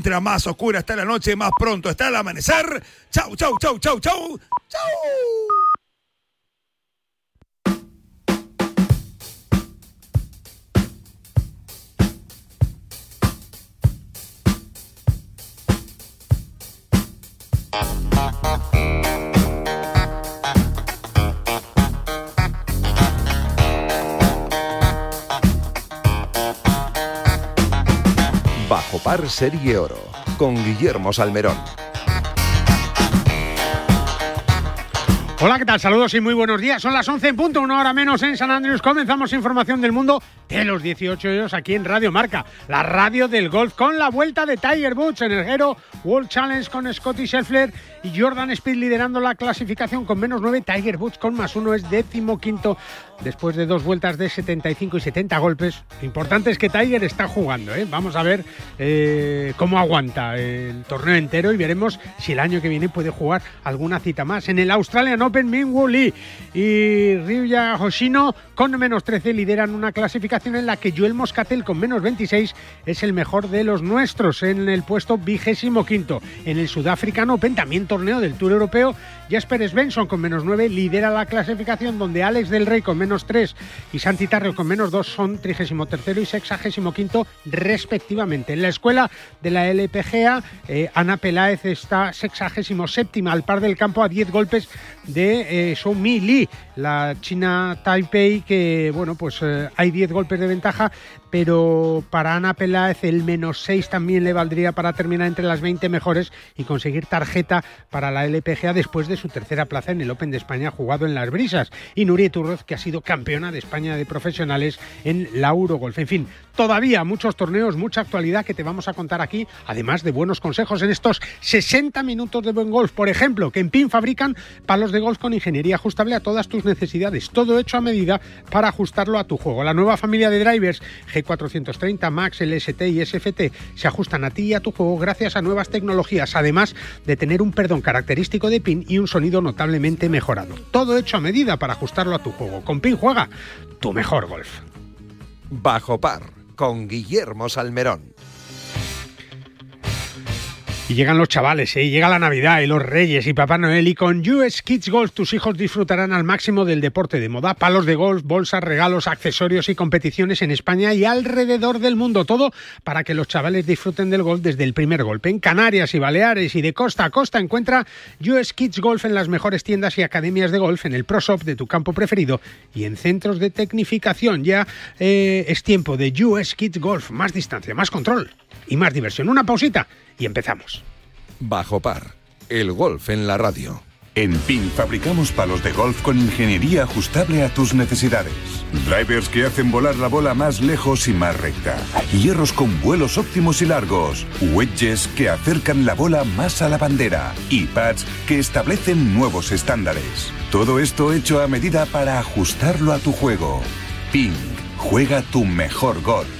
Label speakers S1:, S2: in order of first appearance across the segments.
S1: Mientras más oscura está la noche, más pronto está el amanecer. Chau, chau, chau, chau, chau. Chau.
S2: Par Serie Oro con Guillermo Salmerón.
S3: Hola, ¿qué tal? Saludos y muy buenos días. Son las 11 en punto, una hora menos en San Andrés. Comenzamos información del mundo de los 18 hoyos aquí en Radio Marca, la radio del golf, con la vuelta de Tiger Woods en el Hero World Challenge con Scotty Scheffler y Jordan Speed liderando la clasificación con menos 9. Tiger Woods con más 1 es décimo quinto después de dos vueltas de 75 y 70 golpes. Lo importante es que Tiger está jugando. ¿eh? Vamos a ver eh, cómo aguanta el torneo entero y veremos si el año que viene puede jugar alguna cita más. En el Australian Open, Min Lee y Ryuya Hoshino con menos 13 lideran una clasificación en la que Joel Moscatel con menos 26 es el mejor de los nuestros en el puesto vigésimo quinto. En el Sudáfrica Open, también torneo del Tour Europeo, Jasper Svensson con menos 9 lidera la clasificación donde Alex del Rey con menos 3 y Santi Tarrio con menos 2 son 33 y 65 respectivamente. En la escuela de la LPGA, eh, Ana Peláez está 67 al par del campo a 10 golpes de eh, Shou Mi Lee, la China Taipei, que bueno, pues eh, hay 10 golpes de ventaja, pero para Ana Peláez el menos 6 también le valdría para terminar entre las 20 mejores y conseguir tarjeta para la LPGA después de su tercera plaza en el Open de España jugado en Las Brisas. Y Nuria Turroz, que ha sido campeona de España de profesionales en la Eurogolf. En fin, todavía muchos torneos, mucha actualidad que te vamos a contar aquí, además de buenos consejos en estos 60 minutos de buen golf. Por ejemplo, que en PIN fabrican palos de golf con ingeniería ajustable a todas tus necesidades. Todo hecho a medida para ajustarlo a tu juego. La nueva familia de drivers G430, Max, LST y SFT se ajustan a ti y a tu juego gracias a nuevas tecnologías, además de tener un perdón característico de PIN y un sonido notablemente mejorado. Todo hecho a medida para ajustarlo a tu juego. Con PIN juega tu mejor golf.
S2: Bajo par con Guillermo Salmerón.
S3: Y llegan los chavales, ¿eh? y llega la Navidad y los Reyes y Papá Noel y con US Kids Golf tus hijos disfrutarán al máximo del deporte de moda, palos de golf, bolsas, regalos, accesorios y competiciones en España y alrededor del mundo. Todo para que los chavales disfruten del golf desde el primer golpe. En Canarias y Baleares y de costa a costa encuentra US Kids Golf en las mejores tiendas y academias de golf, en el Pro Shop de tu campo preferido y en centros de tecnificación. Ya eh, es tiempo de US Kids Golf. Más distancia, más control y más diversión. Una pausita y empezamos.
S2: Bajo par, el golf en la radio.
S4: En PIN fabricamos palos de golf con ingeniería ajustable a tus necesidades. Drivers que hacen volar la bola más lejos y más recta. Hierros con vuelos óptimos y largos. Wedges que acercan la bola más a la bandera. Y pads que establecen nuevos estándares. Todo esto hecho a medida para ajustarlo a tu juego. PIN, juega tu mejor golf.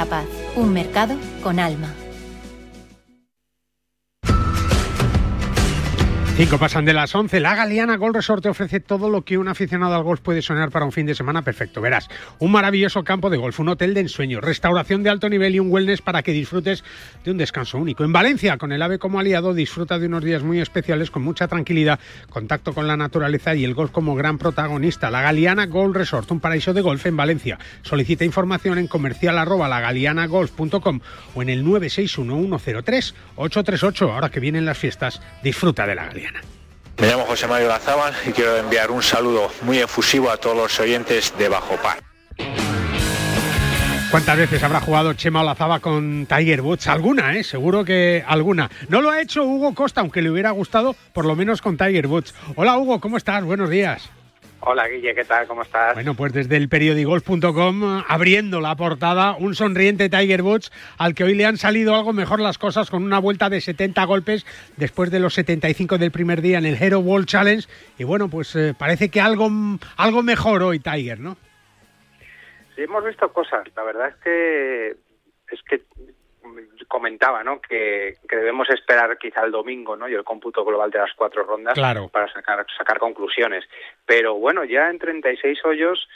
S5: Un mercado con alma.
S3: Cinco pasan de las 11. La Galeana Golf Resort te ofrece todo lo que un aficionado al golf puede soñar para un fin de semana perfecto. Verás, un maravilloso campo de golf, un hotel de ensueño, restauración de alto nivel y un wellness para que disfrutes de un descanso único. En Valencia, con el AVE como aliado, disfruta de unos días muy especiales con mucha tranquilidad, contacto con la naturaleza y el golf como gran protagonista. La Galeana Golf Resort, un paraíso de golf en Valencia. Solicita información en comercial arroba o en el 961 103 838. Ahora que vienen las fiestas, disfruta de la Galeana.
S6: Me llamo José Mario Lazábal y quiero enviar un saludo muy efusivo a todos los oyentes de Bajo Par.
S3: ¿Cuántas veces habrá jugado Chema Olazaba con Tiger Woods? Alguna, ¿eh? Seguro que alguna. No lo ha hecho Hugo Costa, aunque le hubiera gustado, por lo menos con Tiger Woods. Hola Hugo, ¿cómo estás? Buenos días.
S7: Hola Guille, ¿qué tal? ¿Cómo estás?
S3: Bueno, pues desde el periodigolf.com, abriendo la portada, un sonriente Tiger Woods al que hoy le han salido algo mejor las cosas con una vuelta de 70 golpes después de los 75 del primer día en el Hero World Challenge. Y bueno, pues eh, parece que algo, algo mejor hoy Tiger, ¿no?
S7: Sí, hemos visto cosas. La verdad es que es que comentaba ¿no? que, que, debemos esperar quizá el domingo ¿no? y el cómputo global de las cuatro rondas
S3: claro.
S7: para sacar, sacar conclusiones. Pero bueno, ya en 36 hoyos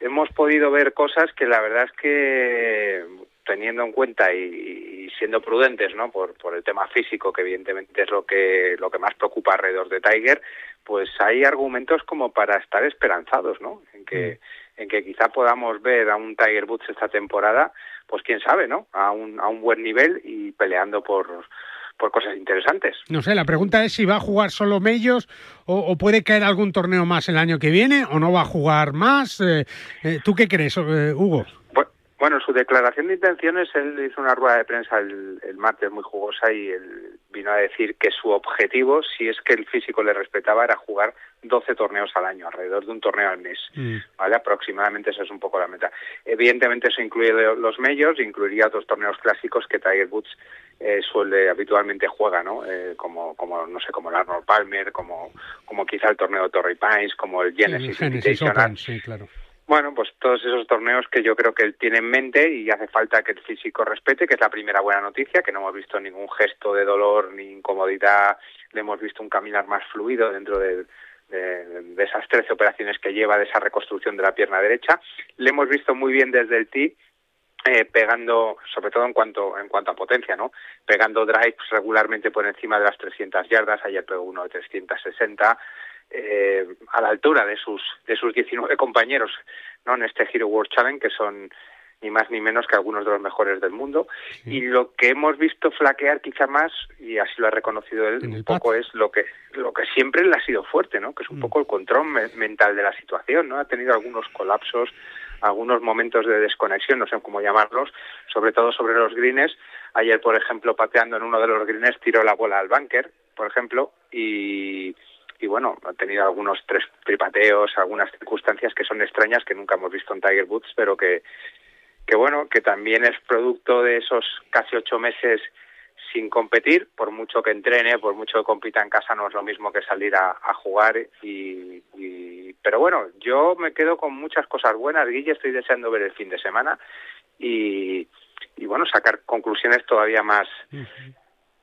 S7: hemos podido ver cosas que la verdad es que teniendo en cuenta y, y, siendo prudentes no por, por el tema físico que evidentemente es lo que lo que más preocupa alrededor de Tiger pues hay argumentos como para estar esperanzados no en que mm. en que quizá podamos ver a un Tiger Woods esta temporada pues quién sabe, ¿no? A un, a un buen nivel y peleando por, por cosas interesantes.
S3: No sé, la pregunta es si va a jugar solo Mellos o, o, puede caer algún torneo más el año que viene o no va a jugar más. Eh, eh, ¿Tú qué crees, eh, Hugo?
S7: Bueno, su declaración de intenciones, él hizo una rueda de prensa el, el, martes muy jugosa y él vino a decir que su objetivo, si es que el físico le respetaba, era jugar 12 torneos al año, alrededor de un torneo al mes, mm. ¿vale? Aproximadamente esa es un poco la meta. Evidentemente eso incluye los medios, incluiría otros torneos clásicos que Tiger Woods eh, suele habitualmente juega, ¿no? Eh, como, como, no sé, como el Arnold Palmer, como, como quizá el torneo de Torrey Pines, como el Genesis,
S3: sí, Genesis Open, sí, claro.
S7: Bueno, pues todos esos torneos que yo creo que él tiene en mente y hace falta que el físico respete, que es la primera buena noticia, que no hemos visto ningún gesto de dolor ni incomodidad, le hemos visto un caminar más fluido dentro de, esas 13 operaciones que lleva, de esa reconstrucción de la pierna derecha. Le hemos visto muy bien desde el tee, eh, pegando, sobre todo en cuanto en cuanto a potencia, ¿no? Pegando drives regularmente por encima de las 300 yardas, ayer pegó uno de 360, eh, a la altura de sus de sus 19 compañeros no en este Hero World Challenge que son ni más ni menos que algunos de los mejores del mundo. Sí. y lo que hemos visto flaquear quizá más y así lo ha reconocido él un poco es lo que lo que siempre le ha sido fuerte no que es un mm. poco el control me mental de la situación no ha tenido algunos colapsos algunos momentos de desconexión no sé cómo llamarlos sobre todo sobre los greens. Ayer por ejemplo pateando en uno de los greens tiró la bola al bunker por ejemplo y y bueno, ha tenido algunos tres tripateos, algunas circunstancias que son extrañas que nunca hemos visto en Tiger Woods, pero que, que bueno, que también es producto de esos casi ocho meses sin competir, por mucho que entrene, por mucho que compita en casa, no es lo mismo que salir a, jugar. Y, y, pero bueno, yo me quedo con muchas cosas buenas, Guille, estoy deseando ver el fin de semana y, y bueno, sacar conclusiones todavía más, uh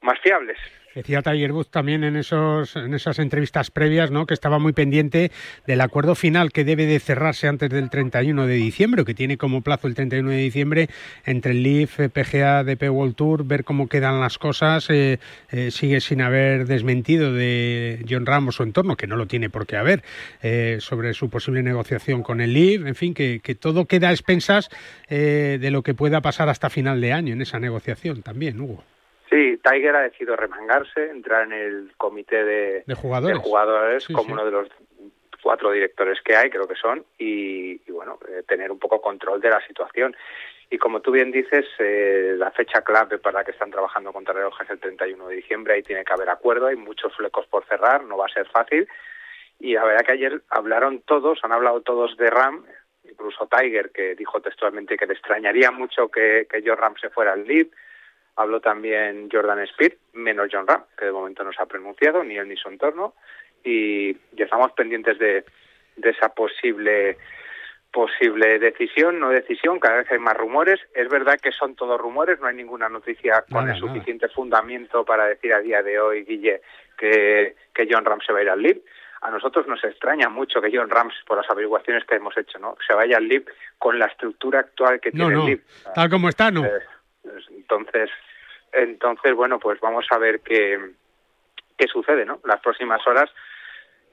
S7: más fiables.
S3: Decía Tiger Woods también en, esos, en esas entrevistas previas ¿no? que estaba muy pendiente del acuerdo final que debe de cerrarse antes del 31 de diciembre, que tiene como plazo el 31 de diciembre entre el Leaf, PGA, DP World Tour, ver cómo quedan las cosas. Eh, eh, sigue sin haber desmentido de John Ramos su entorno, que no lo tiene por qué haber, eh, sobre su posible negociación con el Leaf. En fin, que, que todo queda a expensas de lo que pueda pasar hasta final de año en esa negociación también, Hugo.
S7: Sí, Tiger ha decidido remangarse, entrar en el comité de,
S3: jugadores,
S7: como uno de los cuatro directores que hay, creo que son, y, bueno, eh, tener un poco control de la situación. Y como tú bien dices, eh, la fecha clave para la que están trabajando contra reloj es el 31 de diciembre, ahí tiene que haber acuerdo, hay muchos flecos por cerrar, no va a ser fácil. Y la verdad que ayer hablaron todos, han hablado todos de RAM, incluso Tiger, que dijo textualmente que le extrañaría mucho que, que Ram se fuera al lead, Habló también Jordan Speed, menos John Ram, que de momento no se ha pronunciado, ni él ni su entorno, y ya estamos pendientes de, de esa posible posible decisión, no decisión, cada vez hay más rumores. Es verdad que son todos rumores, no hay ninguna noticia con el suficiente fundamento para decir a día de hoy, Guille, que, que John Ram se va a ir al LIB. A nosotros nos extraña mucho que John Rams, por las averiguaciones que hemos hecho, no se vaya al LIB con la estructura actual que tiene el LIB.
S3: Tal como está, ¿no?
S7: Eh, entonces, entonces, bueno, pues vamos a ver qué, qué sucede, ¿no? Las próximas horas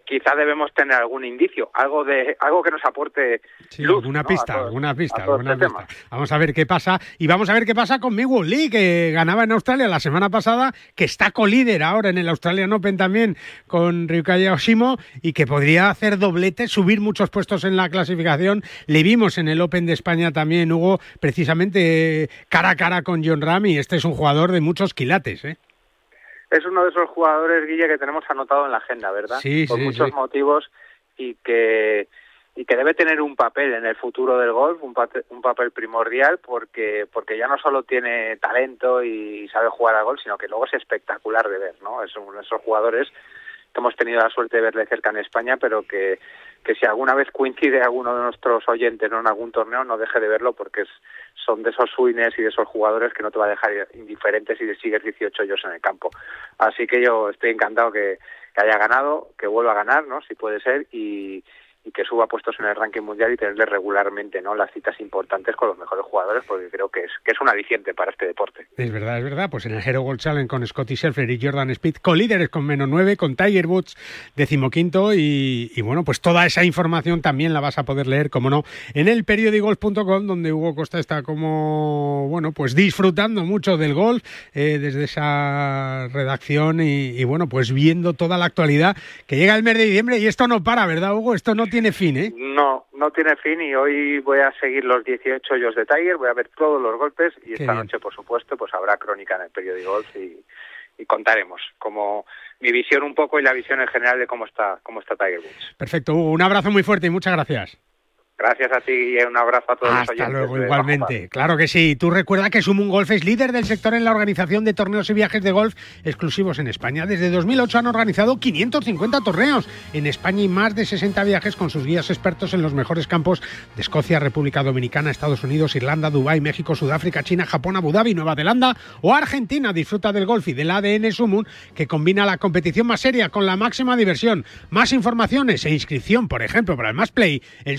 S7: quizá debemos tener algún indicio, algo de algo que nos aporte luz,
S3: alguna pista, alguna pista, alguna este pista. Vamos a ver qué pasa y vamos a ver qué pasa con Miguel Lee que ganaba en Australia la semana pasada, que está colíder ahora en el Australian Open también con Ryukaya Oshimo y que podría hacer doblete, subir muchos puestos en la clasificación. Le vimos en el Open de España también, Hugo, precisamente cara a cara con John Ram y este es un jugador de muchos quilates, ¿eh?
S7: Es uno de esos jugadores, Guille, que tenemos anotado en la agenda, ¿verdad?
S3: Sí,
S7: Por muchos motivos y que y que debe tener un papel en el futuro del golf, un papel, un papel primordial, porque porque ya no solo tiene talento y sabe jugar al golf, sino que luego es espectacular de ver, ¿no? Es uno de esos jugadores que hemos tenido la suerte de verle cerca en España, pero que que si alguna vez coincide alguno de nuestros oyentes en algún torneo, no deje de verlo porque es, son de esos winners y de esos jugadores que no te va a dejar indiferentes y sigues 18 ellos en el campo. Así que yo estoy encantado que, que haya ganado, que vuelva a ganar, ¿no? Si puede ser, y, y que suba puestos en el ranking mundial y tenerle regularmente no las citas importantes con los mejores jugadores porque creo que es que es un aliciente para este deporte.
S3: Es verdad, es verdad. Pues en el Hero World Challenge con Scotty Scheffler y Jordan Speed, con líderes con menos nueve, con Tiger Woods decimoquinto y, y bueno, pues toda esa información también la vas a poder leer, como no, en el periódicos.com donde Hugo Costa está como, bueno, pues disfrutando mucho del golf eh, desde esa redacción y, y bueno, pues viendo toda la actualidad que llega el mes de diciembre y esto no para, ¿verdad Hugo? Esto no tiene fin, ¿eh?
S7: No, no tiene fin y hoy voy a seguir los 18 hoyos de Tiger, voy a ver todos los golpes y esta noche, por supuesto, pues habrá crónica en el periódico Golf y, y contaremos como mi visión un poco y la visión en general de cómo está cómo está Tiger Woods.
S3: Perfecto, Hugo, un abrazo muy fuerte y muchas gracias.
S7: Gracias a ti y un abrazo a todos
S3: Hasta
S7: los oyentes.
S3: luego, igualmente. Claro que sí. Tú recuerda que Sumun Golf es líder del sector en la organización de torneos y viajes de golf exclusivos en España. Desde 2008 han organizado 550 torneos en España y más de 60 viajes con sus guías expertos en los mejores campos de Escocia, República Dominicana, Estados Unidos, Irlanda, Dubái, México, Sudáfrica, China, Japón, Abu Dhabi, Nueva Zelanda o Argentina. Disfruta del golf y del ADN Sumun que combina la competición más seria con la máxima diversión. Más informaciones e inscripción, por ejemplo, para el Más Play en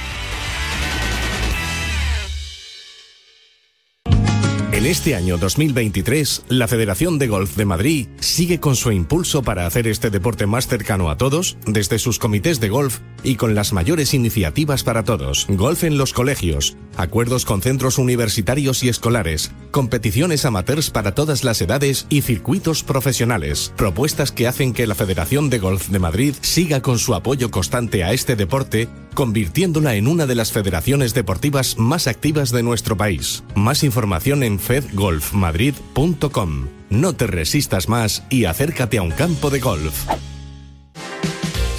S8: En este año 2023, la Federación de Golf de Madrid sigue con su impulso para hacer este deporte más cercano a todos, desde sus comités de golf y con las mayores iniciativas para todos. Golf en los colegios, acuerdos con centros universitarios y escolares, competiciones amateurs para todas las edades y circuitos profesionales. Propuestas que hacen que la Federación de Golf de Madrid siga con su apoyo constante a este deporte, convirtiéndola en una de las federaciones deportivas más activas de nuestro país. Más información en fedgolfmadrid.com. No te resistas más y acércate a un campo de golf.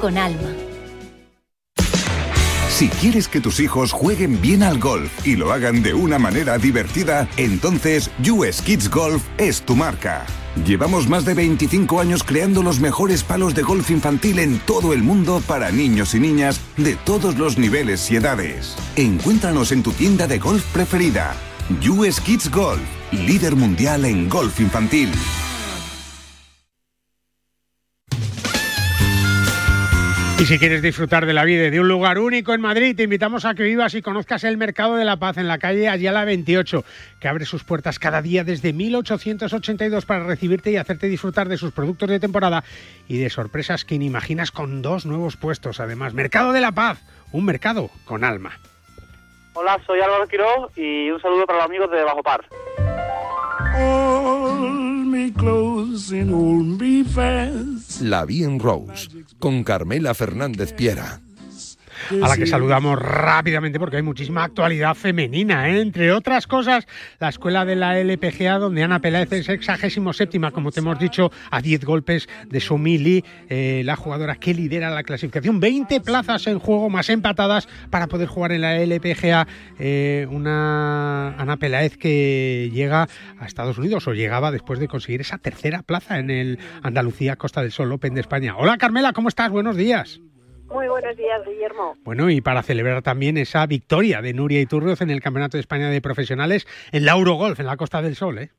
S5: con alma.
S4: Si quieres que tus hijos jueguen bien al golf y lo hagan de una manera divertida, entonces US Kids Golf es tu marca. Llevamos más de 25 años creando los mejores palos de golf infantil en todo el mundo para niños y niñas de todos los niveles y edades. Encuéntranos en tu tienda de golf preferida. US Kids Golf, líder mundial en golf infantil.
S3: Y si quieres disfrutar de la vida y de un lugar único en Madrid, te invitamos a que vivas y conozcas el Mercado de la Paz en la calle Ayala 28, que abre sus puertas cada día desde 1882 para recibirte y hacerte disfrutar de sus productos de temporada y de sorpresas que ni imaginas con dos nuevos puestos. Además, Mercado de la Paz, un mercado con alma.
S9: Hola, soy Álvaro Quiroz y un saludo para los amigos de Bajo Par.
S2: La Bien Rose, con Carmela Fernández Piera.
S3: A la que saludamos rápidamente porque hay muchísima actualidad femenina, ¿eh? entre otras cosas, la escuela de la LPGA, donde Ana Peláez es sexagésimo séptima, como te hemos dicho, a 10 golpes de Somili, eh, la jugadora que lidera la clasificación. 20 plazas en juego más empatadas para poder jugar en la LPGA. Eh, una Ana Peláez que llega a Estados Unidos o llegaba después de conseguir esa tercera plaza en el Andalucía Costa del Sol Open de España. Hola Carmela, ¿cómo estás? Buenos días.
S10: Muy buenos días, Guillermo.
S3: Bueno, y para celebrar también esa victoria de Nuria Iturrioz en el Campeonato de España de Profesionales en la Eurogolf, en la Costa del Sol, ¿eh?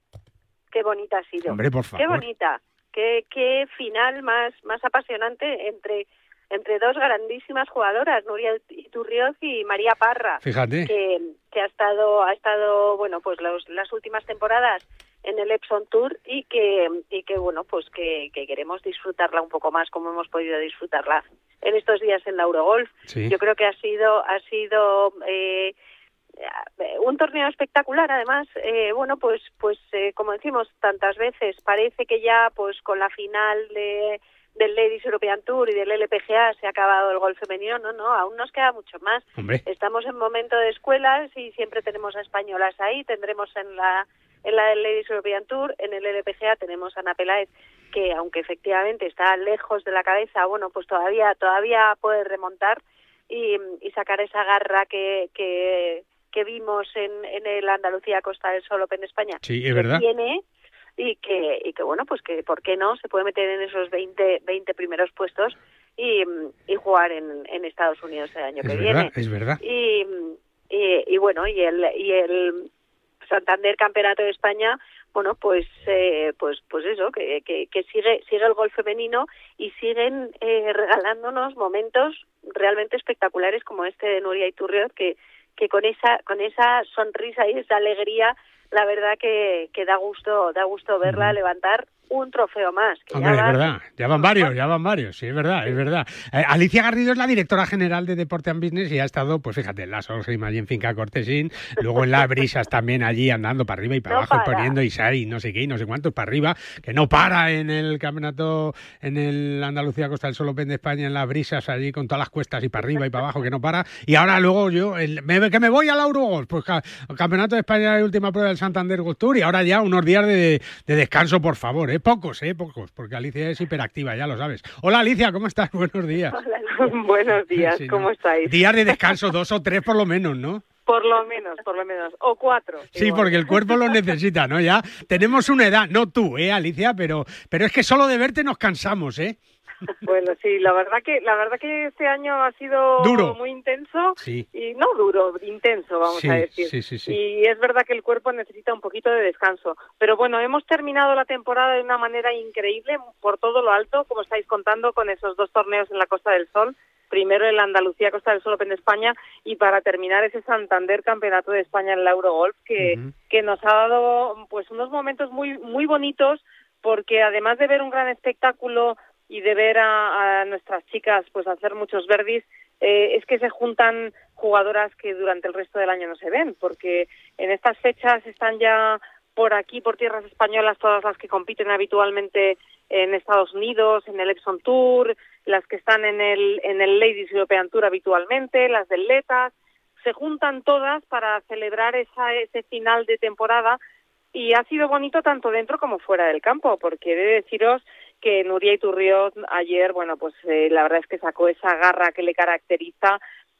S10: Qué bonita ha sido.
S3: Hombre, por favor.
S10: Qué bonita. Qué, qué final más, más apasionante entre entre dos grandísimas jugadoras, Nuria Iturrioz y María Parra.
S3: Fíjate.
S10: Que, que ha estado, ha estado, bueno, pues los, las últimas temporadas en el Epson Tour y que, y que bueno, pues que, que, queremos disfrutarla un poco más como hemos podido disfrutarla en estos días en la Eurogolf.
S3: Sí.
S10: Yo creo que ha sido, ha sido eh, un torneo espectacular además eh, bueno pues pues eh, como decimos tantas veces parece que ya pues con la final de del Ladies European Tour y del LPGA se ha acabado el golf femenino, no, no, aún nos queda mucho más.
S3: Hombre.
S10: Estamos en momento de escuelas y siempre tenemos a españolas ahí, tendremos en la en la del Ladies European Tour, en el LPGA tenemos a Ana Peláez que aunque efectivamente está lejos de la cabeza, bueno, pues todavía todavía puede remontar y, y sacar esa garra que, que, que vimos en, en el Andalucía Costa del Sol Open de España.
S3: Sí, es
S10: que
S3: verdad.
S10: Tiene y que, y que bueno, pues que por qué no se puede meter en esos 20, 20 primeros puestos y, y jugar en, en Estados Unidos el año
S3: Es
S10: que
S3: verdad,
S10: viene.
S3: es verdad.
S10: Y, y, y bueno, y el, y el Santander Campeonato de España, bueno, pues eh, pues pues eso, que, que, que sigue sigue el gol femenino y siguen eh, regalándonos momentos realmente espectaculares como este de Nuria Iturrioz, que que con esa con esa sonrisa y esa alegría la verdad que, que da gusto da gusto verla levantar un trofeo más. que
S3: Hombre,
S10: ya
S3: es verdad, ya van varios, ya van varios, sí, es verdad, es verdad. Eh, Alicia Garrido es la directora general de Deporte and Business y ha estado, pues fíjate, en la Solheim, allí en Finca Cortesín, luego en las brisas también allí andando para arriba y para
S10: No
S3: abajo y
S10: para.
S3: poniendo Isai, no sé qué, y no sé cuántos para arriba, que no para en el campeonato, en el Andalucía Costa del Sol Open de España, en las brisas allí con todas las cuestas y para arriba y para abajo, que no para. Y ahora luego yo, el- me- que me voy al Eurogolf, pues ca- Campeonato de España de última prueba del Santander Golf Tour y ahora ya unos días de, de descanso, por favor, ¿eh? Pocos, ¿eh? Pocos, porque Alicia es hiperactiva, ya lo sabes. Hola Alicia, ¿cómo estás? Buenos días.
S11: Buenos días,
S3: Sí,
S11: ¿cómo
S3: ¿no?
S11: estáis?
S3: Días de descanso, dos o tres por lo menos, ¿no?
S11: Por lo menos, por lo menos. O cuatro.
S3: Sí,
S11: igual.
S3: porque el cuerpo lo necesita, ¿no? Ya tenemos una edad, no tú, ¿eh, Alicia? Pero, pero es que solo de verte nos cansamos, ¿eh?
S11: Bueno, sí, la verdad que la verdad que este año ha sido
S3: Duro.
S11: muy intenso
S3: Sí.
S11: y no duro, intenso, vamos
S3: Sí,
S11: a decir.
S3: sí, sí, sí.
S11: Y es verdad que el cuerpo necesita un poquito de descanso. Pero bueno, hemos terminado la temporada de una manera increíble por todo lo alto, como estáis contando, con esos dos torneos en la Costa del Sol. Primero el Andalucía Costa del Sol Open de España y para terminar ese Santander Campeonato de España en la Eurogolf que, que nos ha dado pues unos momentos muy muy bonitos porque además de ver un gran espectáculo y de ver a, a nuestras chicas pues hacer muchos verdis eh, es que se juntan jugadoras que durante el resto del año no se ven porque en estas fechas están ya por aquí por tierras españolas todas las que compiten habitualmente en Estados Unidos en el Epson Tour las que están en el en el Ladies European Tour habitualmente las del Letas se juntan todas para celebrar esa, ese final de temporada y ha sido bonito tanto dentro como fuera del campo, porque he de deciros que Nuria Iturrioz ayer, bueno, pues eh, la verdad es que sacó esa garra que le caracteriza,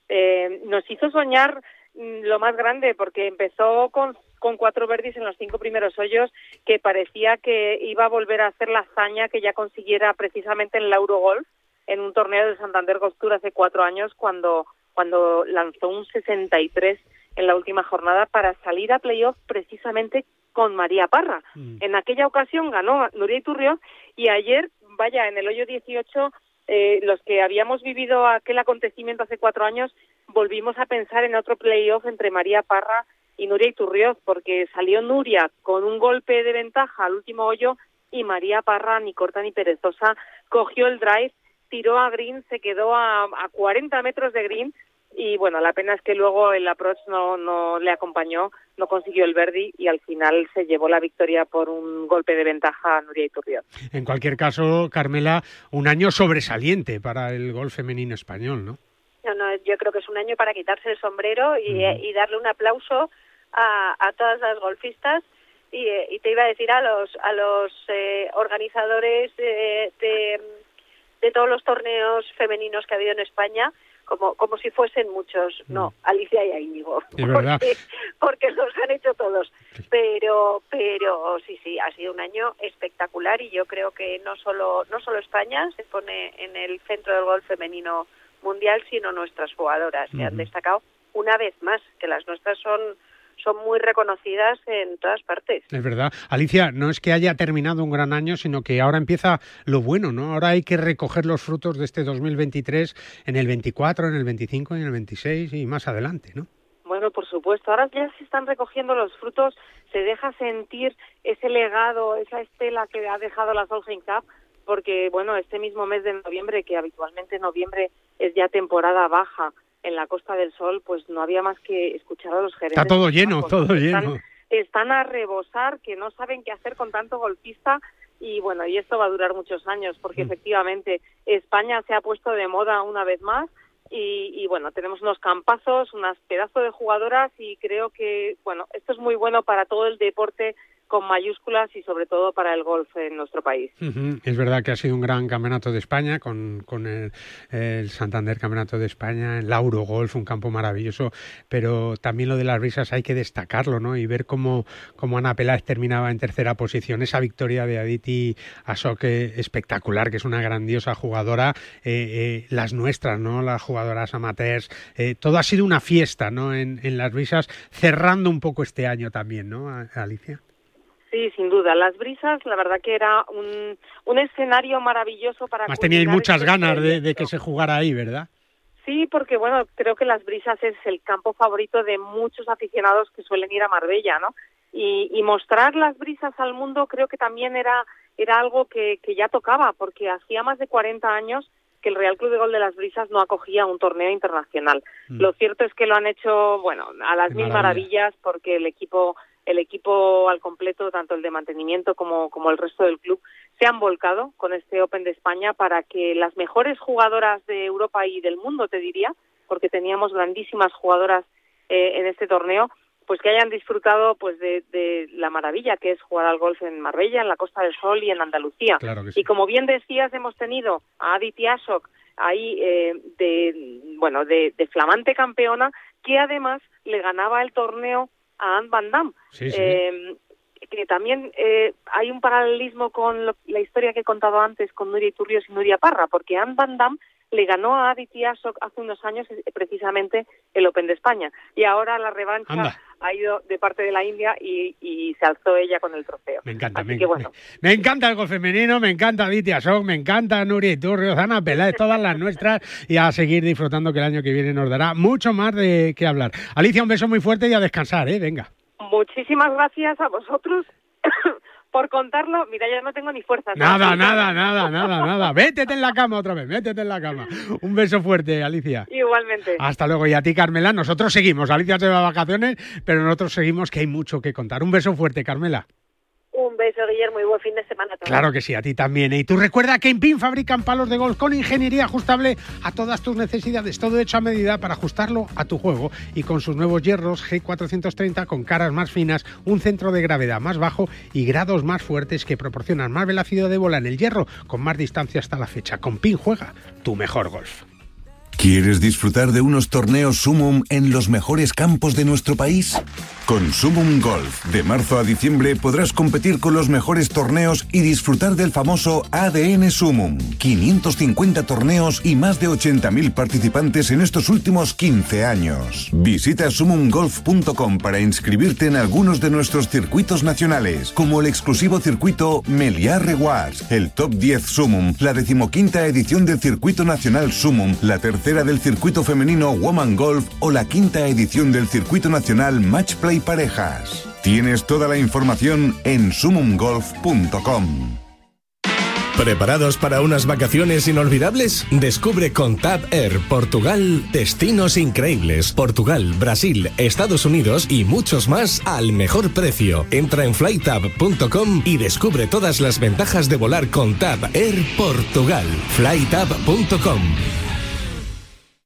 S11: eh, nos hizo soñar mm, lo más grande, porque empezó con, con cuatro verdis en los cinco primeros hoyos, que parecía que iba a volver a hacer la hazaña que ya consiguiera precisamente en la Eurogolf, en un torneo de Santander Tour hace cuatro años, cuando, cuando lanzó un 63 en la última jornada para salir a playoff precisamente con María Parra. En aquella ocasión ganó Nuria Iturrioz y ayer, vaya, en el hoyo 18, eh, los que habíamos vivido aquel acontecimiento hace cuatro años, volvimos a pensar en otro playoff entre María Parra y Nuria Iturrioz, porque salió Nuria con un golpe de ventaja al último hoyo y María Parra, ni corta ni perezosa, cogió el drive, tiró a green, se quedó a, a 40 metros de green y bueno, la pena es que luego el approach no, no le acompañó, no consiguió el verdi y al final se llevó la victoria por un golpe de ventaja a Nuria Iturrioz.
S3: En cualquier caso, Carmela, un año sobresaliente para el golf femenino español, ¿no?
S10: No, no, yo creo que es un año para quitarse el sombrero y, y darle un aplauso a, a todas las golfistas y, eh, y te iba a decir a los a los eh, organizadores eh, de, de todos los torneos femeninos que ha habido en España como como si fuesen muchos. No Alicia y a Íñigo porque, porque los han hecho todos. Pero pero sí sí ha sido un año espectacular y yo creo que no solo no solo España se pone en el centro del golf femenino mundial sino nuestras jugadoras que han destacado una vez más que las nuestras son son muy reconocidas en todas partes
S3: Es verdad. Alicia, no es que haya terminado un gran año, sino que ahora empieza lo bueno, ¿no? Ahora hay que recoger los frutos de este 2023 en el 24, en el 25 y en el 26 y más adelante, ¿no?
S11: Bueno, por supuesto. Ahora ya se están recogiendo los frutos, se deja sentir ese legado, esa estela que ha dejado la Solheim Cup, porque, bueno, este mismo mes de noviembre, que habitualmente noviembre es ya temporada baja en la Costa del Sol, pues no había más que escuchar a los gerentes.
S3: Está todo lleno, todo lleno.
S11: Están a rebosar, que no saben qué hacer con tanto golfista y bueno, y esto va a durar muchos años porque efectivamente España se ha puesto de moda una vez más y, y, bueno, tenemos unos campazos, unas pedazos de jugadoras y creo que bueno, esto es muy bueno para todo el deporte con mayúsculas y sobre todo para el golf en nuestro país.
S3: Es verdad que ha sido un gran campeonato de España con, con el, Santander Campeonato de España, el Lauro Golf, un campo maravilloso, pero también lo de las risas hay que destacarlo, ¿no? Y ver cómo, cómo Ana Peláez terminaba en tercera posición. Esa victoria de Aditi Asoke espectacular, que es una grandiosa jugadora. eh, eh, las nuestras, ¿no? Las jugadoras amateurs. eh, todo ha sido una fiesta, ¿no? En, en las risas, cerrando un poco este año también, ¿no, Alicia?
S11: Sí, sin duda. Las brisas, la verdad que era un, un escenario maravilloso para...
S3: Más teníais muchas
S11: este
S3: ganas de, que se jugara ahí, ¿verdad?
S11: Sí, porque bueno, creo que las brisas es el campo favorito de muchos aficionados que suelen ir a Marbella, ¿no? Y, y mostrar las brisas al mundo creo que también era era algo que, que ya tocaba, porque hacía más de 40 años que el Real Club de Gol de las Brisas no acogía un torneo internacional.
S12: Mm.
S11: Lo cierto es que lo han hecho, bueno, a las
S12: Qué
S11: mil
S12: maravilla.
S11: maravillas porque el equipo el equipo al completo, tanto el de mantenimiento como, como el resto del club, se han volcado con este Open de España para que las mejores jugadoras de Europa y del mundo, te diría, porque teníamos grandísimas jugadoras eh, en este torneo, pues que hayan disfrutado pues de, de la maravilla que es jugar al golf en Marbella, en la Costa del Sol y en Andalucía.
S3: Claro sí.
S11: Y como bien decías, hemos tenido a Aditi Ashok ahí eh, de bueno de, de flamante campeona que además le ganaba el torneo a Anne Van Damme.
S3: Sí, sí.
S11: Eh, que también eh, hay un paralelismo con lo- la historia que he contado antes con Nuria Iturrios y Nuria Parra, porque Anne Van Damme le ganó a Aditi Ashok hace unos años eh, precisamente el Open de España y ahora la revancha
S3: Anda.
S11: Ha ido de parte de la India y, y se alzó ella con el trofeo.
S3: Me encanta,
S11: Así
S3: me,
S11: que bueno,
S3: me encanta el golf femenino, me encanta Aditya Ashok, me encanta Nuria Iturrios, Ana Peláez, todas las nuestras y a seguir disfrutando que el año que viene nos dará mucho más de qué hablar. Alicia, un beso muy fuerte y a descansar, ¿eh? Venga.
S11: muchísimas gracias a vosotros por contarlo. Mira, ya no tengo ni fuerzas.
S3: Nada, nada, nada, nada, nada. Vétete en la cama otra vez, métete en la cama. Un beso fuerte, Alicia.
S11: Igualmente.
S3: Hasta luego. Y a ti, Carmela, nosotros seguimos. Alicia se va a vacaciones, pero nosotros seguimos que hay mucho que contar. Un beso fuerte, Carmela.
S10: Guillermo, y buen fin de semana.
S3: Claro que sí, a ti también. ¿eh? Y tú recuerda que en PIN fabrican palos de golf con ingeniería ajustable a todas tus necesidades, todo hecho a medida para ajustarlo a tu juego. Y con sus nuevos hierros G430 con caras más finas, un centro de gravedad más bajo y grados más fuertes que proporcionan más velocidad de bola en el hierro con más distancia hasta la fecha. Con PIN juega tu mejor golf.
S4: ¿Quieres disfrutar de unos torneos Sumum en los mejores campos de nuestro país? Con Sumum Golf, de marzo a diciembre podrás competir con los mejores torneos y disfrutar del famoso ADN Sumum. 550 torneos y más de 80.000 participantes en estos últimos 15 años. Visita sumumgolf.com para inscribirte en algunos de nuestros circuitos nacionales, como el exclusivo circuito Meliá Rewards, el Top 10 Sumum, la decimoquinta edición del circuito nacional Sumum, la tercera del circuito femenino Woman Golf o la quinta edición del circuito nacional Match Play Parejas. Tienes toda la información en sumumgolf.com.
S8: ¿Preparados para unas vacaciones inolvidables? Descubre con Tab Air Portugal destinos increíbles. Portugal, Brasil, Estados Unidos y muchos más al mejor precio. Entra en flytab.com y descubre todas las ventajas de volar con Tab Air Portugal. flytab.com.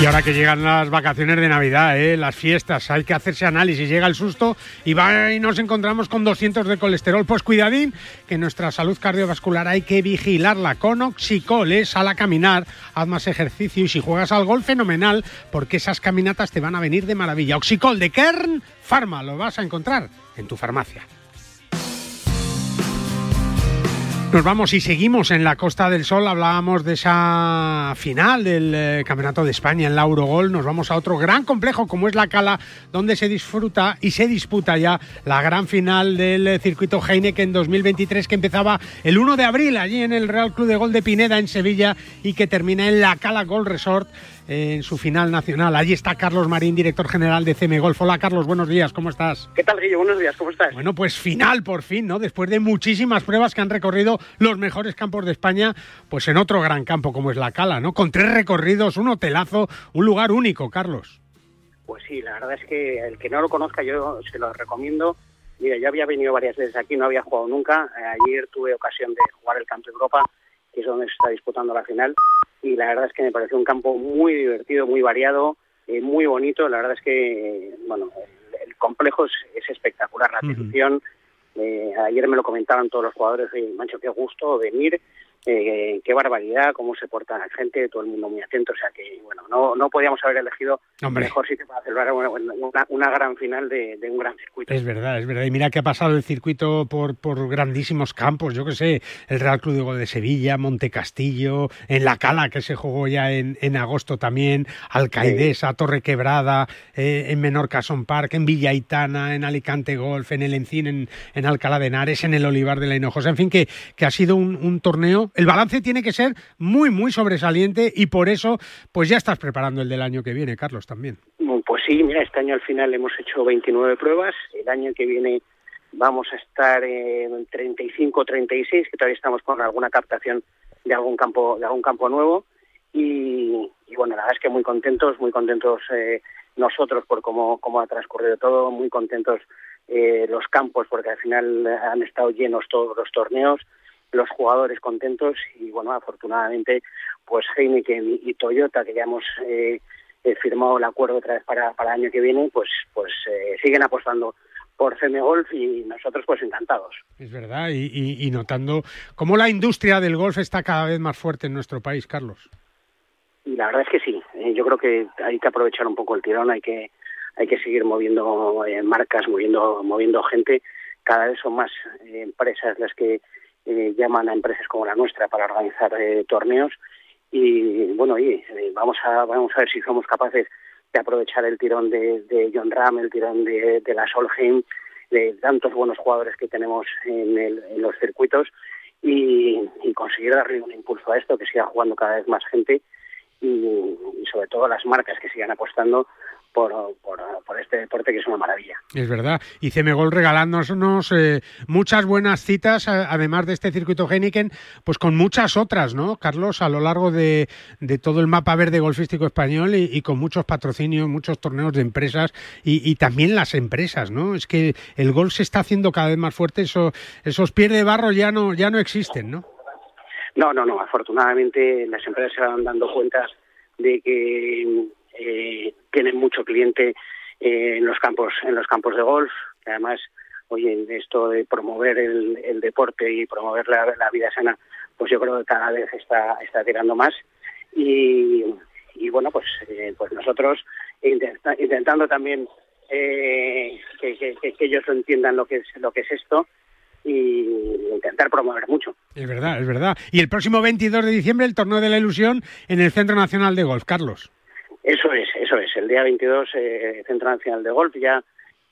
S3: Y ahora que llegan las vacaciones de Navidad, ¿eh? las fiestas, hay que hacerse análisis, llega el susto y, va, y nos encontramos con 200 de colesterol. Pues cuidadín, que nuestra salud cardiovascular hay que vigilarla con Oxicol, sal a caminar, haz más ejercicio y si juegas al golf, fenomenal, porque esas caminatas te van a venir de maravilla. Oxicol de Kern Pharma, lo vas a encontrar en tu farmacia. Nos vamos y seguimos en la Costa del Sol. Hablábamos de esa final del eh, Campeonato de España en la Eurogol. Nos vamos a otro gran complejo como es la Cala, donde se disfruta y se disputa ya la gran final del eh, circuito Heineken 2023 que empezaba el 1 de abril allí en el Real Club de Gol de Pineda en Sevilla y que termina en la Cala Golf Resort en su final nacional. Allí está Carlos Marín, director general de CM Golf. Hola Carlos, buenos días, ¿cómo estás?
S12: ¿Qué tal, Guillo? Buenos días, ¿cómo estás?
S3: Bueno, pues final por fin, ¿no? Después de muchísimas pruebas que han recorrido los mejores campos de España, pues en otro gran campo como es la Cala, ¿no? Con tres recorridos, un hotelazo, un lugar único, Carlos.
S12: Pues sí, la verdad es que el que no lo conozca yo se lo recomiendo. Mira, yo había venido varias veces aquí, no había jugado nunca. Ayer tuve ocasión de jugar el Campo Europa, que es donde se está disputando la final y la verdad es que me pareció un campo muy divertido, muy variado, eh, muy bonito. La verdad es que, bueno, el, complejo es, espectacular, la afición. Eh, ayer me lo comentaban todos los jugadores, y Mancho, qué gusto venir eh, qué barbaridad, cómo se porta la gente, todo el mundo muy atento, o sea que, bueno, no, no podíamos haber elegido
S3: Hombre.
S12: mejor sitio para celebrar una, una, gran final de, un gran circuito.
S3: Es verdad, es verdad. Y mira que ha pasado el circuito por, por grandísimos campos, yo que sé, el Real Club de Gol de Sevilla, Monte Castillo, en La Cala, que se jugó ya en, en agosto también, Alcaidesa, Torre Quebrada, eh, en Menorca Son Park, en Villaitana, en Alicante Golf, en el Encín, en, en Alcalá de Henares, en el Olivar de la Hinojosa, en fin, que, que ha sido un, un torneo el balance tiene que ser muy, muy sobresaliente y por eso, pues ya estás preparando el del año que viene, Carlos, también.
S12: Pues sí, mira, este año al final hemos hecho 29 pruebas, el año que viene vamos a estar en 35 36, que todavía estamos con alguna captación de algún campo, de algún campo nuevo. Y, bueno, la verdad es que muy contentos, muy contentos eh, nosotros por cómo, cómo ha transcurrido todo, muy contentos eh, los campos porque al final han estado llenos todos los torneos, los jugadores contentos y bueno, afortunadamente pues Heineken y Toyota que ya hemos eh, eh, firmado el acuerdo otra vez para, para el año que viene, pues pues eh, siguen apostando por CM Golf y nosotros pues encantados.
S3: Es verdad, y, y, notando cómo la industria del golf está cada vez más fuerte en nuestro país, Carlos.
S12: Y la verdad es que sí, yo creo que hay que aprovechar un poco el tirón, hay que hay que seguir moviendo marcas, moviendo moviendo gente. Cada vez son más empresas las que eh, llaman a empresas como la nuestra para organizar eh, torneos. Y bueno, y, eh, vamos a vamos a ver si somos capaces de aprovechar el tirón de, John Ram, el tirón de, de la Solheim, de tantos buenos jugadores que tenemos en, el, en los circuitos y, conseguir darle un impulso a esto, que siga jugando cada vez más gente y sobre todo las marcas que sigan apostando por, por, este deporte que es una maravilla.
S3: Es verdad. Y Cemegol regalándonos eh, muchas buenas citas, además de este circuito Heineken, pues con muchas otras, ¿no, Carlos? A lo largo de, de todo el mapa verde golfístico español y, con muchos patrocinios, muchos torneos de empresas y, también las empresas, ¿no? Es que el golf se está haciendo cada vez más fuerte, eso, esos pies de barro ya no, ya no existen, ¿no?
S12: No, no, no. Afortunadamente las empresas se van dando cuenta de que eh, tienen mucho cliente eh, en los campos en los campos de golf además oye esto de promover el, deporte y promover la, vida sana pues yo creo que cada vez está está tirando más y, y bueno pues eh, pues nosotros intentando también eh, que, que, que, ellos entiendan lo que es lo que es esto y intentar promover mucho.
S3: Es verdad, es verdad. Y el próximo 22 de diciembre el torneo de la ilusión en el Centro Nacional de Golf, Carlos.
S12: Eso es, eso es. El día 22, eh, Centro Nacional de Golf, ya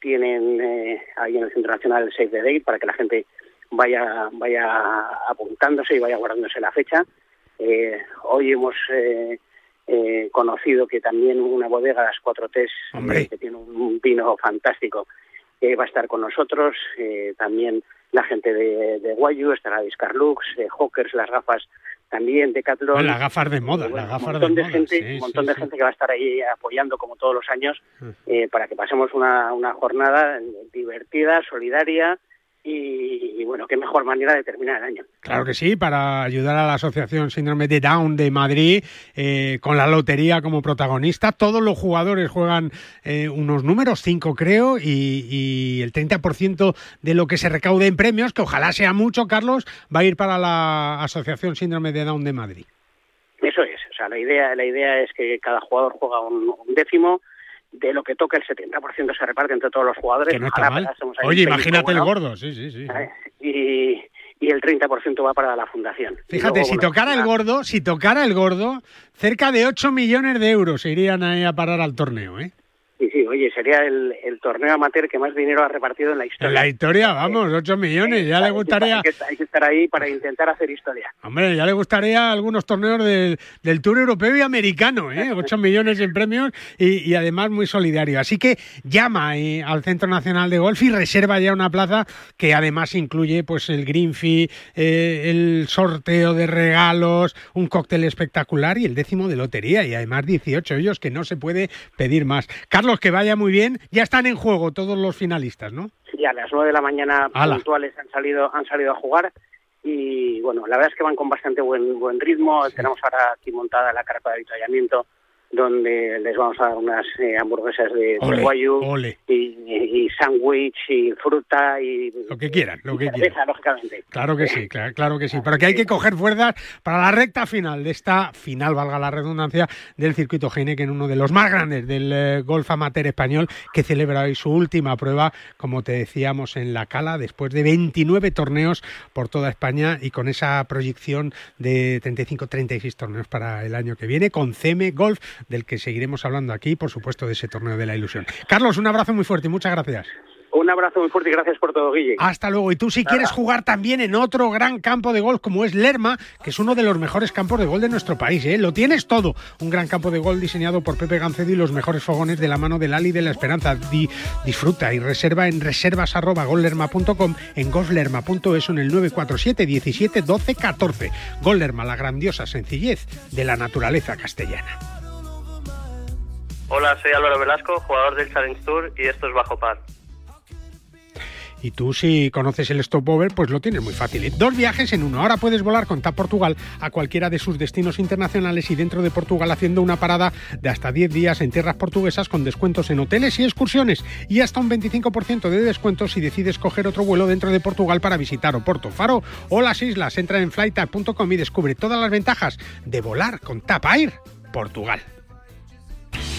S12: tienen eh, ahí en el Centro Nacional el Save the Date para que la gente vaya, vaya apuntándose y vaya guardándose la fecha. Eh, hoy hemos eh, eh, conocido que también una bodega, las Cuatro Ts, que tiene un vino fantástico, va a estar con nosotros. también la gente de, de Guayu, estará Discarlux, Hawkers, las gafas también Decathlon.
S3: Las gafas de moda, las gafas
S12: montón
S3: de,
S12: de gente, un montón de gente que va a estar ahí apoyando como todos los años eh, para que pasemos una, una jornada divertida, solidaria y, bueno, qué mejor manera de terminar el año.
S3: Claro que sí, para ayudar a la Asociación Síndrome de Down de Madrid, eh, con la lotería como protagonista. Todos los jugadores juegan eh, unos números, cinco creo, y, y el 30% de lo que se recaude en premios, que ojalá sea mucho, Carlos, va a ir para la Asociación Síndrome de Down de Madrid.
S12: Eso es, o sea, la idea, la idea es que cada jugador juega un décimo de lo que toca el 70% se reparte entre todos los jugadores.
S3: Que no está mal. Oye, imagínate el gordo, sí, sí, sí.
S12: Y, y el 30% va para la fundación.
S3: Fíjate, si tocara el gordo, si tocara el gordo, cerca de 8 millones de euros se irían ahí a parar al torneo, ¿eh?
S12: Sí, sí, oye, sería el, el, torneo amateur que más dinero ha repartido en la historia.
S3: En la historia, vamos, 8 millones, ya le gustaría...
S12: Hay que, hay que, estar ahí para intentar hacer historia.
S3: Hombre, ya le gustaría algunos torneos del, del Tour Europeo y Americano, ¿eh? 8 millones en premios y, y, además muy solidario. Así que llama eh, al Centro Nacional de Golf y reserva ya una plaza que además incluye pues el green fee, eh, el sorteo de regalos, un cóctel espectacular y el décimo de lotería y además 18 ellos que no se puede pedir más. Carlos, que vaya muy bien. Ya están en juego todos los finalistas, ¿no?
S12: Sí, a las 9 de la mañana
S3: Ala.
S12: puntuales han salido, han salido a jugar y bueno, la verdad es que van con bastante buen buen ritmo. Tenemos ahora aquí montada la carpa de avituallamiento donde les vamos a dar unas eh, hamburguesas de,
S3: Ole,
S12: de guayu
S3: ole.
S12: y, y, y sándwich y fruta y
S3: Lo que quieran, lo que
S12: cerveza,
S3: quieran.
S12: lógicamente.
S3: Claro que sí, claro, claro que sí. Pero que hay que coger fuerzas para la recta final de esta final, valga la redundancia, del circuito Heineken, uno de los más grandes del eh, golf amateur español, que celebra hoy su última prueba, como te decíamos, en la Cala, después de 29 torneos por toda España y con esa proyección de 35-36 torneos para el año que viene, con CM Golf, del que seguiremos hablando aquí, por supuesto, de ese torneo de la ilusión. Carlos, un abrazo muy fuerte y muchas gracias.
S12: Un abrazo muy fuerte y gracias por todo, Guille.
S3: Hasta luego. Y tú si quieres jugar también en otro gran campo de golf como es Lerma, que es uno de los mejores campos de golf de nuestro país, ¿eh? Lo tienes todo. Un gran campo de golf diseñado por Pepe Gancedo y los mejores fogones de la mano del Ali de la Esperanza. Di- disfruta y reserva en reservas@gollerma.com, en golflerma.es o en el 947 17 12 14. Gollerma, la grandiosa sencillez de la naturaleza castellana.
S9: Hola, soy Álvaro Velasco, jugador del Challenge Tour y esto es Bajo Par.
S3: Y tú si conoces el stopover, pues lo tienes muy fácil. ¿eh? Dos viajes en uno. Ahora puedes volar con TAP Portugal a cualquiera de sus destinos internacionales y dentro de Portugal haciendo una parada de hasta 10 días en tierras portuguesas con descuentos en hoteles y excursiones y hasta un 25% de descuento si decides coger otro vuelo dentro de Portugal para visitar Oporto, Faro o las islas. Entra en flytap.com y descubre todas las ventajas de volar con TAP Air Portugal.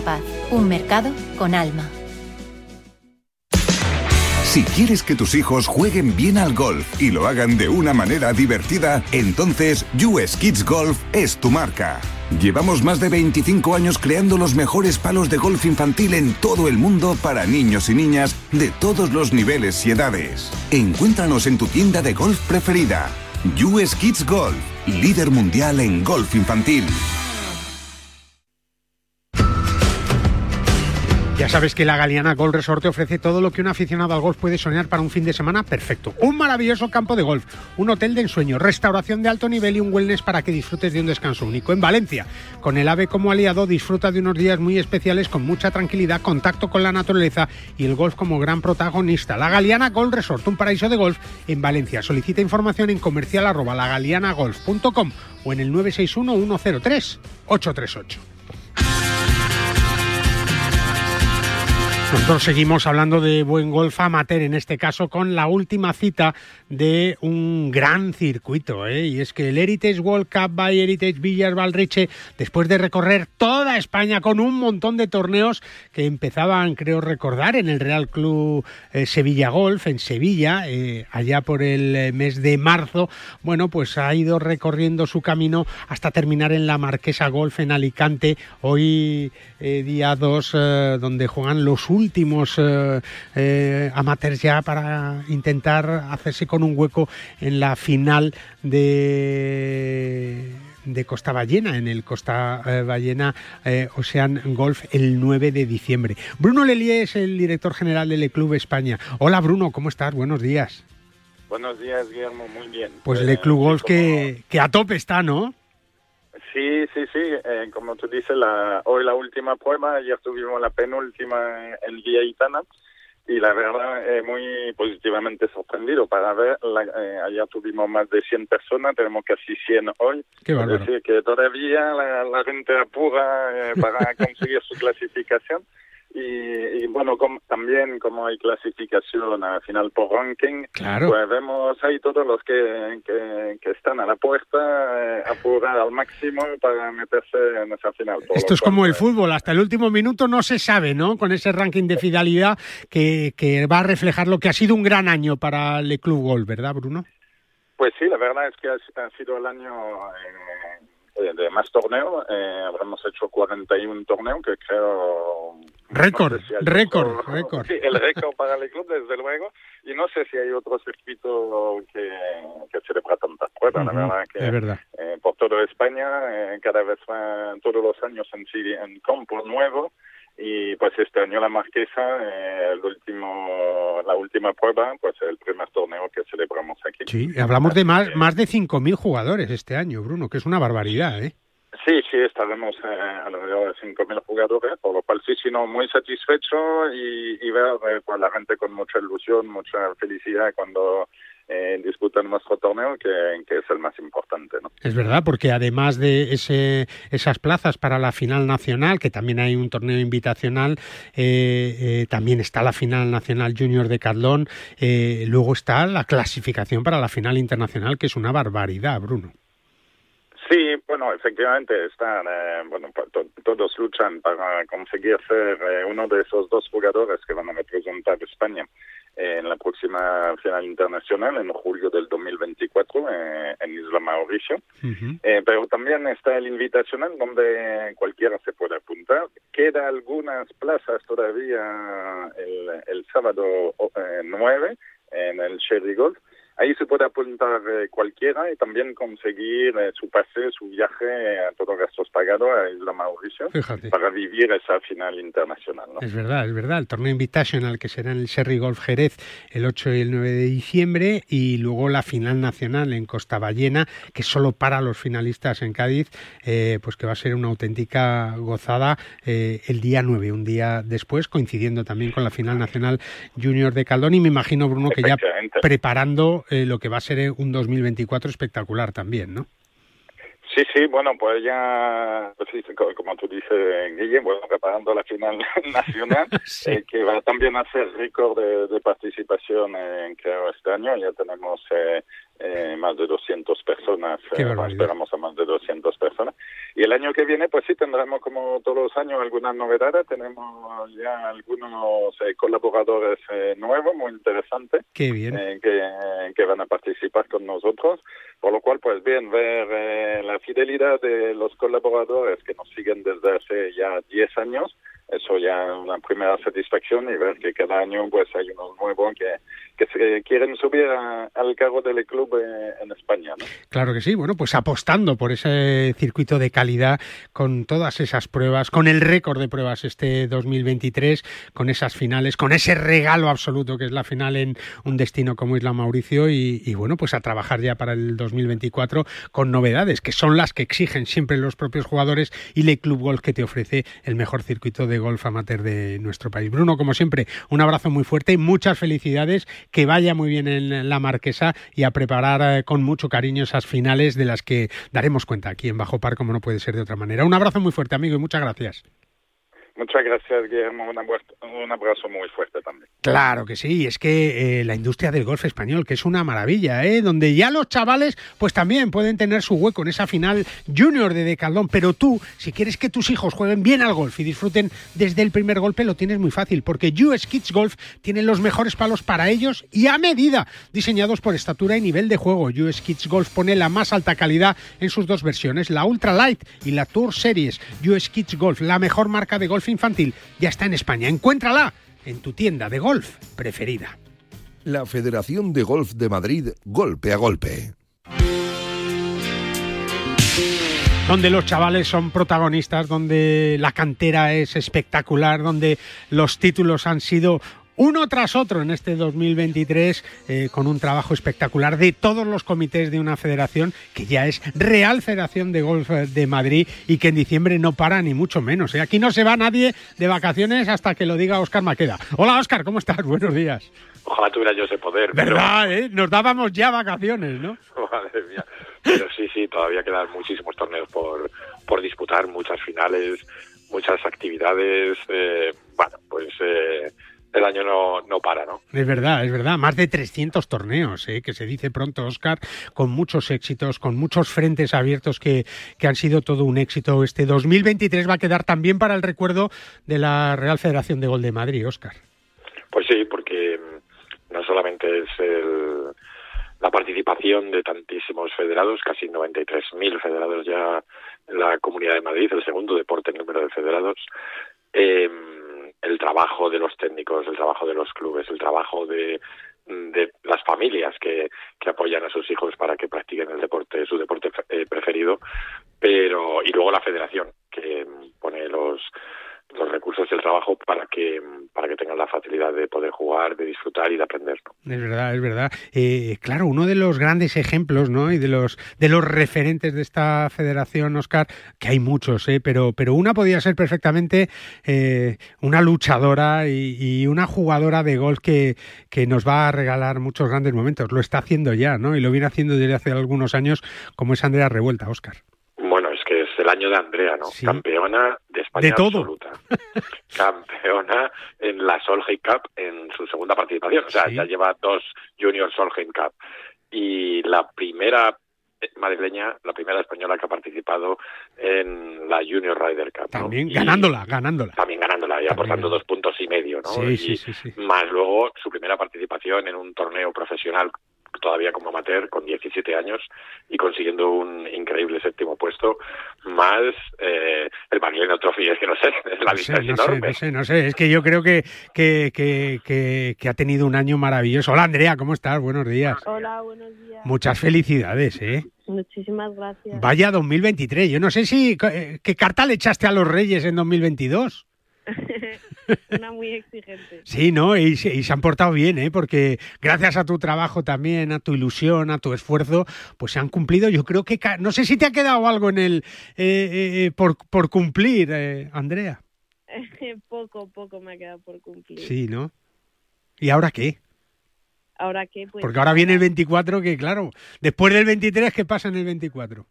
S5: Paz, un mercado con alma.
S4: Si quieres que tus hijos jueguen bien al golf y lo hagan de una manera divertida, entonces US Kids Golf es tu marca. Llevamos más de 25 años creando los mejores palos de golf infantil en todo el mundo para niños y niñas de todos los niveles y edades. Encuéntranos en tu tienda de golf preferida. US Kids Golf, líder mundial en golf infantil.
S3: Ya sabes que la Galeana Golf Resort te ofrece todo lo que un aficionado al golf puede soñar para un fin de semana perfecto. Un maravilloso campo de golf, un hotel de ensueño, restauración de alto nivel y un wellness para que disfrutes de un descanso único. En Valencia, con el AVE como aliado, disfruta de unos días muy especiales con mucha tranquilidad, contacto con la naturaleza y el golf como gran protagonista. La Galeana Golf Resort, un paraíso de golf en Valencia. Solicita información en comercial arroba lagalianagolf.com o en el 961 103 838. Nosotros seguimos hablando de buen golf amateur, en este caso con la última cita de un gran circuito, ¿eh? y es que el Heritage World Cup by Heritage Villas Valriche, después de recorrer toda España con un montón de torneos que empezaban, creo recordar, en el Real Club eh, Sevilla Golf, en Sevilla, eh, allá por el mes de marzo, bueno, pues ha ido recorriendo su camino hasta terminar en la Marquesa Golf en Alicante, hoy día 2, donde juegan los últimos eh, eh, amateurs ya para intentar hacerse con un hueco en la final de de Costa Ballena, en el Costa eh, Ballena Ocean Golf el 9 de diciembre. Bruno Lelier es el director general del Club España. Hola Bruno, ¿cómo estás? Buenos días.
S13: Buenos días, Guillermo, muy bien.
S3: Pues el Club Golf que, que a tope está, ¿no?
S13: Sí, sí, sí. Eh, como tú dices, la, hoy la última prueba, ayer tuvimos la penúltima el día Itana y la verdad eh, muy positivamente sorprendido para ver, la, eh, ayer tuvimos más de 100 personas, tenemos casi 100 hoy.
S3: Qué
S13: es decir, que todavía la, la gente apura eh, para conseguir su clasificación. Y, bueno, también como hay clasificación al final por ranking, pues vemos ahí todos los que, que, están a la puerta eh, apurar al máximo para meterse en esa final.
S3: Esto es como el fútbol, hasta el último minuto no se sabe, ¿no? Con ese ranking de fidelidad que, que va a reflejar lo que ha sido un gran año para el Club Gol, ¿verdad, Bruno?
S13: Pues sí, la verdad es que ha, sido el año... Eh, de más torneos. Eh, habremos hecho 41 torneos, que creo...
S3: Récord, récord, récord.
S13: Sí, el récord para el club, desde luego. Y no sé si hay otro circuito que, que celebra tantas pruebas. La verdad que
S3: es verdad.
S13: Eh, por toda España, eh, cada vez más, todos los años en, en campo nuevo y pues este año la Marquesa, eh, el último, la última prueba, pues el primer torneo que celebramos aquí.
S3: Sí, hablamos de más, más de 5.000 jugadores este año, Bruno, que es una barbaridad, ¿eh?
S13: Sí, sí, estaremos eh, alrededor de 5.000 jugadores, por lo cual sí, sí, no, muy satisfecho y, y ver eh, pues, la gente con mucha ilusión, mucha felicidad cuando eh, disputan nuestro torneo, que, que, es el más importante. ¿no?
S3: Es verdad, porque además de ese, esas plazas para la final nacional, que también hay un torneo invitacional, eh, eh, también está la final nacional junior de Cadlón, eh, luego está la clasificación para la final internacional, que es una barbaridad, Bruno.
S13: Sí, bueno, efectivamente están, eh, bueno, to todos luchan para conseguir ser eh, uno de esos dos jugadores que van a representar España en la próxima final internacional en julio del 2024 eh, en Isla Mauricio.
S3: Uh -huh.
S13: eh, pero también está el invitacional donde cualquiera se puede apuntar. Queda algunas plazas todavía el, el sábado eh, 9 en el Cherry Golf. Ahí se puede apuntar eh, cualquiera y también conseguir eh, su pase, su viaje a todos gastos pagados a Isla Mauricio
S3: Fíjate.
S13: para vivir esa final internacional. ¿no?
S3: Es verdad, es verdad. El torneo Invitational que será en el Sherry Golf Jerez el 8 y el 9 de diciembre y luego la final nacional en Costa Ballena que solo para los finalistas en Cádiz, eh, pues que va a ser una auténtica gozada eh, el día 9, un día después, coincidiendo también con la final nacional junior de Caldón y me imagino, Bruno, que ya preparando eh, lo que va a ser un 2024 espectacular también, ¿no?
S13: Sí, sí, bueno, pues ya, pues sí, como tú dices, Guille, bueno, preparando la final nacional,
S3: sí.
S13: eh, que va también a ser récord de, de participación en, creo, este año. Ya tenemos eh, eh, más de 200 personas, eh, esperamos a más de 200 personas. Y el año que viene, pues sí, tendremos como todos los años algunas novedades, tenemos ya algunos eh, colaboradores eh, nuevos, muy interesantes,
S3: Qué bien.
S13: eh, que, que van a participar con nosotros, por lo cual, pues bien, ver eh, la fidelidad de los colaboradores que nos siguen desde hace ya 10 años, eso ya una primera satisfacción y ver que cada año pues hay unos nuevos que, que se quieren subir al cargo del club eh, en España. ¿no?
S3: Claro que sí, bueno, pues apostando por ese circuito de calidad con todas esas pruebas, con el récord de pruebas este 2023, con esas finales, con ese regalo absoluto que es la final en un destino como Isla Mauricio y, y, bueno, pues a trabajar ya para el 2024 con novedades que son las que exigen siempre los propios jugadores y Le Club Golf que te ofrece el mejor circuito de golf amateur de nuestro país. Bruno, como siempre, un abrazo muy fuerte, muchas felicidades, que vaya muy bien en la Marquesa y a preparar eh, con mucho cariño esas finales de las que daremos cuenta aquí en Bajo Par, como no puede ser de otra manera. Un abrazo muy fuerte, amigo, y muchas gracias.
S13: Muchas gracias, Guillermo. Un abrazo, muy fuerte también.
S3: Claro que sí, es que eh, la industria del golf español, que es una maravilla, ¿eh? donde ya los chavales pues también pueden tener su hueco en esa final junior de Decaldón, pero tú, si quieres que tus hijos jueguen bien al golf y disfruten desde el primer golpe, lo tienes muy fácil, porque US Kids Golf tiene los mejores palos para ellos y a medida, diseñados por estatura y nivel de juego. US Kids Golf pone la más alta calidad en sus dos versiones, la Ultra Light y la Tour Series. US Kids Golf, la mejor marca de golf infantil, ya está en España. Encuéntrala en tu tienda de golf preferida.
S2: La Federación de Golf de Madrid, golpe a golpe.
S3: donde los chavales son protagonistas, donde la cantera es espectacular, donde los títulos han sido uno tras otro en este 2023 eh, con un trabajo espectacular de todos los comités de una federación que ya es Real Federación de Golf de Madrid y que en diciembre no para ni mucho menos. ¿eh? Aquí no se va nadie de vacaciones hasta que lo diga Óscar Maqueda. Hola Óscar, ¿cómo estás? Buenos días.
S14: Ojalá tuviera yo ese poder.
S3: ¿Verdad? Eh? Nos dábamos ya vacaciones, ¿no?
S14: Pero, madre mía. Pero sí, sí, todavía quedan muchísimos torneos por, por disputar, muchas finales, muchas actividades. Eh, bueno, pues eh, el año no, no para, ¿no?
S3: Es verdad, es verdad. Más de 300 torneos, ¿eh? que se dice pronto, Oscar, con muchos éxitos, con muchos frentes abiertos que, que han sido todo un éxito. Este 2023 va a quedar también para el recuerdo de la Real Federación de Gol de Madrid, Oscar.
S14: Pues sí, porque mm, no solamente es el, la participación de tantísimos federados, casi 93.000 federados ya en la Comunidad de Madrid, el segundo deporte en número de federados, eh, el trabajo de los técnicos, el trabajo de los clubes, el trabajo de, de las familias que, que apoyan a sus hijos para que practiquen el deporte, su deporte eh, preferido, pero y luego la federación que pone los los recursos y el trabajo para que para que tengan la facilidad de poder jugar, de disfrutar y de aprender. ¿no?
S3: Es Eh, claro, uno de los grandes ejemplos, ¿no? Y de los de los referentes de esta federación, Oscar, que hay muchos, ¿eh? Pero pero una podía ser perfectamente eh, una luchadora y, y, una jugadora de golf que que nos va a regalar muchos grandes momentos. Lo está haciendo ya, ¿no? Y lo viene haciendo desde hace algunos años, como es Andrea Revuelta, Oscar.
S14: Bueno, es que es el año de Andrea, ¿no?
S3: Sí.
S14: Campeona de España
S3: De todo.
S14: absoluta. Campeona en la Solheim Cup en su segunda participación. O sea,
S3: Sí.
S14: ya lleva dos Junior Solheim Cup. Y la primera eh, madrileña, la primera española que ha participado en la Junior Ryder Cup. ¿no?
S3: También
S14: Y
S3: ganándola, ganándola.
S14: También ganándola y aportando dos puntos y medio, ¿no?
S3: Sí,
S14: Y
S3: sí, sí, sí.
S14: Más luego su primera participación en un torneo profesional todavía como amateur con 17 años y consiguiendo un increíble séptimo puesto más eh, el Magdalena Trophy es que no sé la
S3: No
S14: lista
S3: sé,
S14: es
S3: no sé,
S14: enorme
S3: no sé, no sé. Es que yo creo que, que, que, que, que ha tenido un año maravilloso. Hola, Andrea, ¿cómo estás? Buenos días.
S11: Hola, buenos días.
S3: Muchas felicidades, ¿eh?
S11: Muchísimas gracias.
S3: Vaya 2023. Yo no sé si... eh, ¿Qué carta le echaste a los Reyes en 2022?
S11: Una muy exigente.
S3: Sí, ¿no? Y, se- y se han portado bien, ¿eh? Porque gracias a tu trabajo también, a tu ilusión, a tu esfuerzo, pues se han cumplido. Yo creo que... No sé si te ha quedado algo en el... eh, eh, por, por cumplir, eh, Andrea.
S11: poco, poco me ha quedado por cumplir.
S3: Sí, ¿no? ¿Y ahora qué?
S11: Ahora qué, pues.
S3: Porque ahora viene el 24, que claro, después del 23, ¿qué pasa en el 24?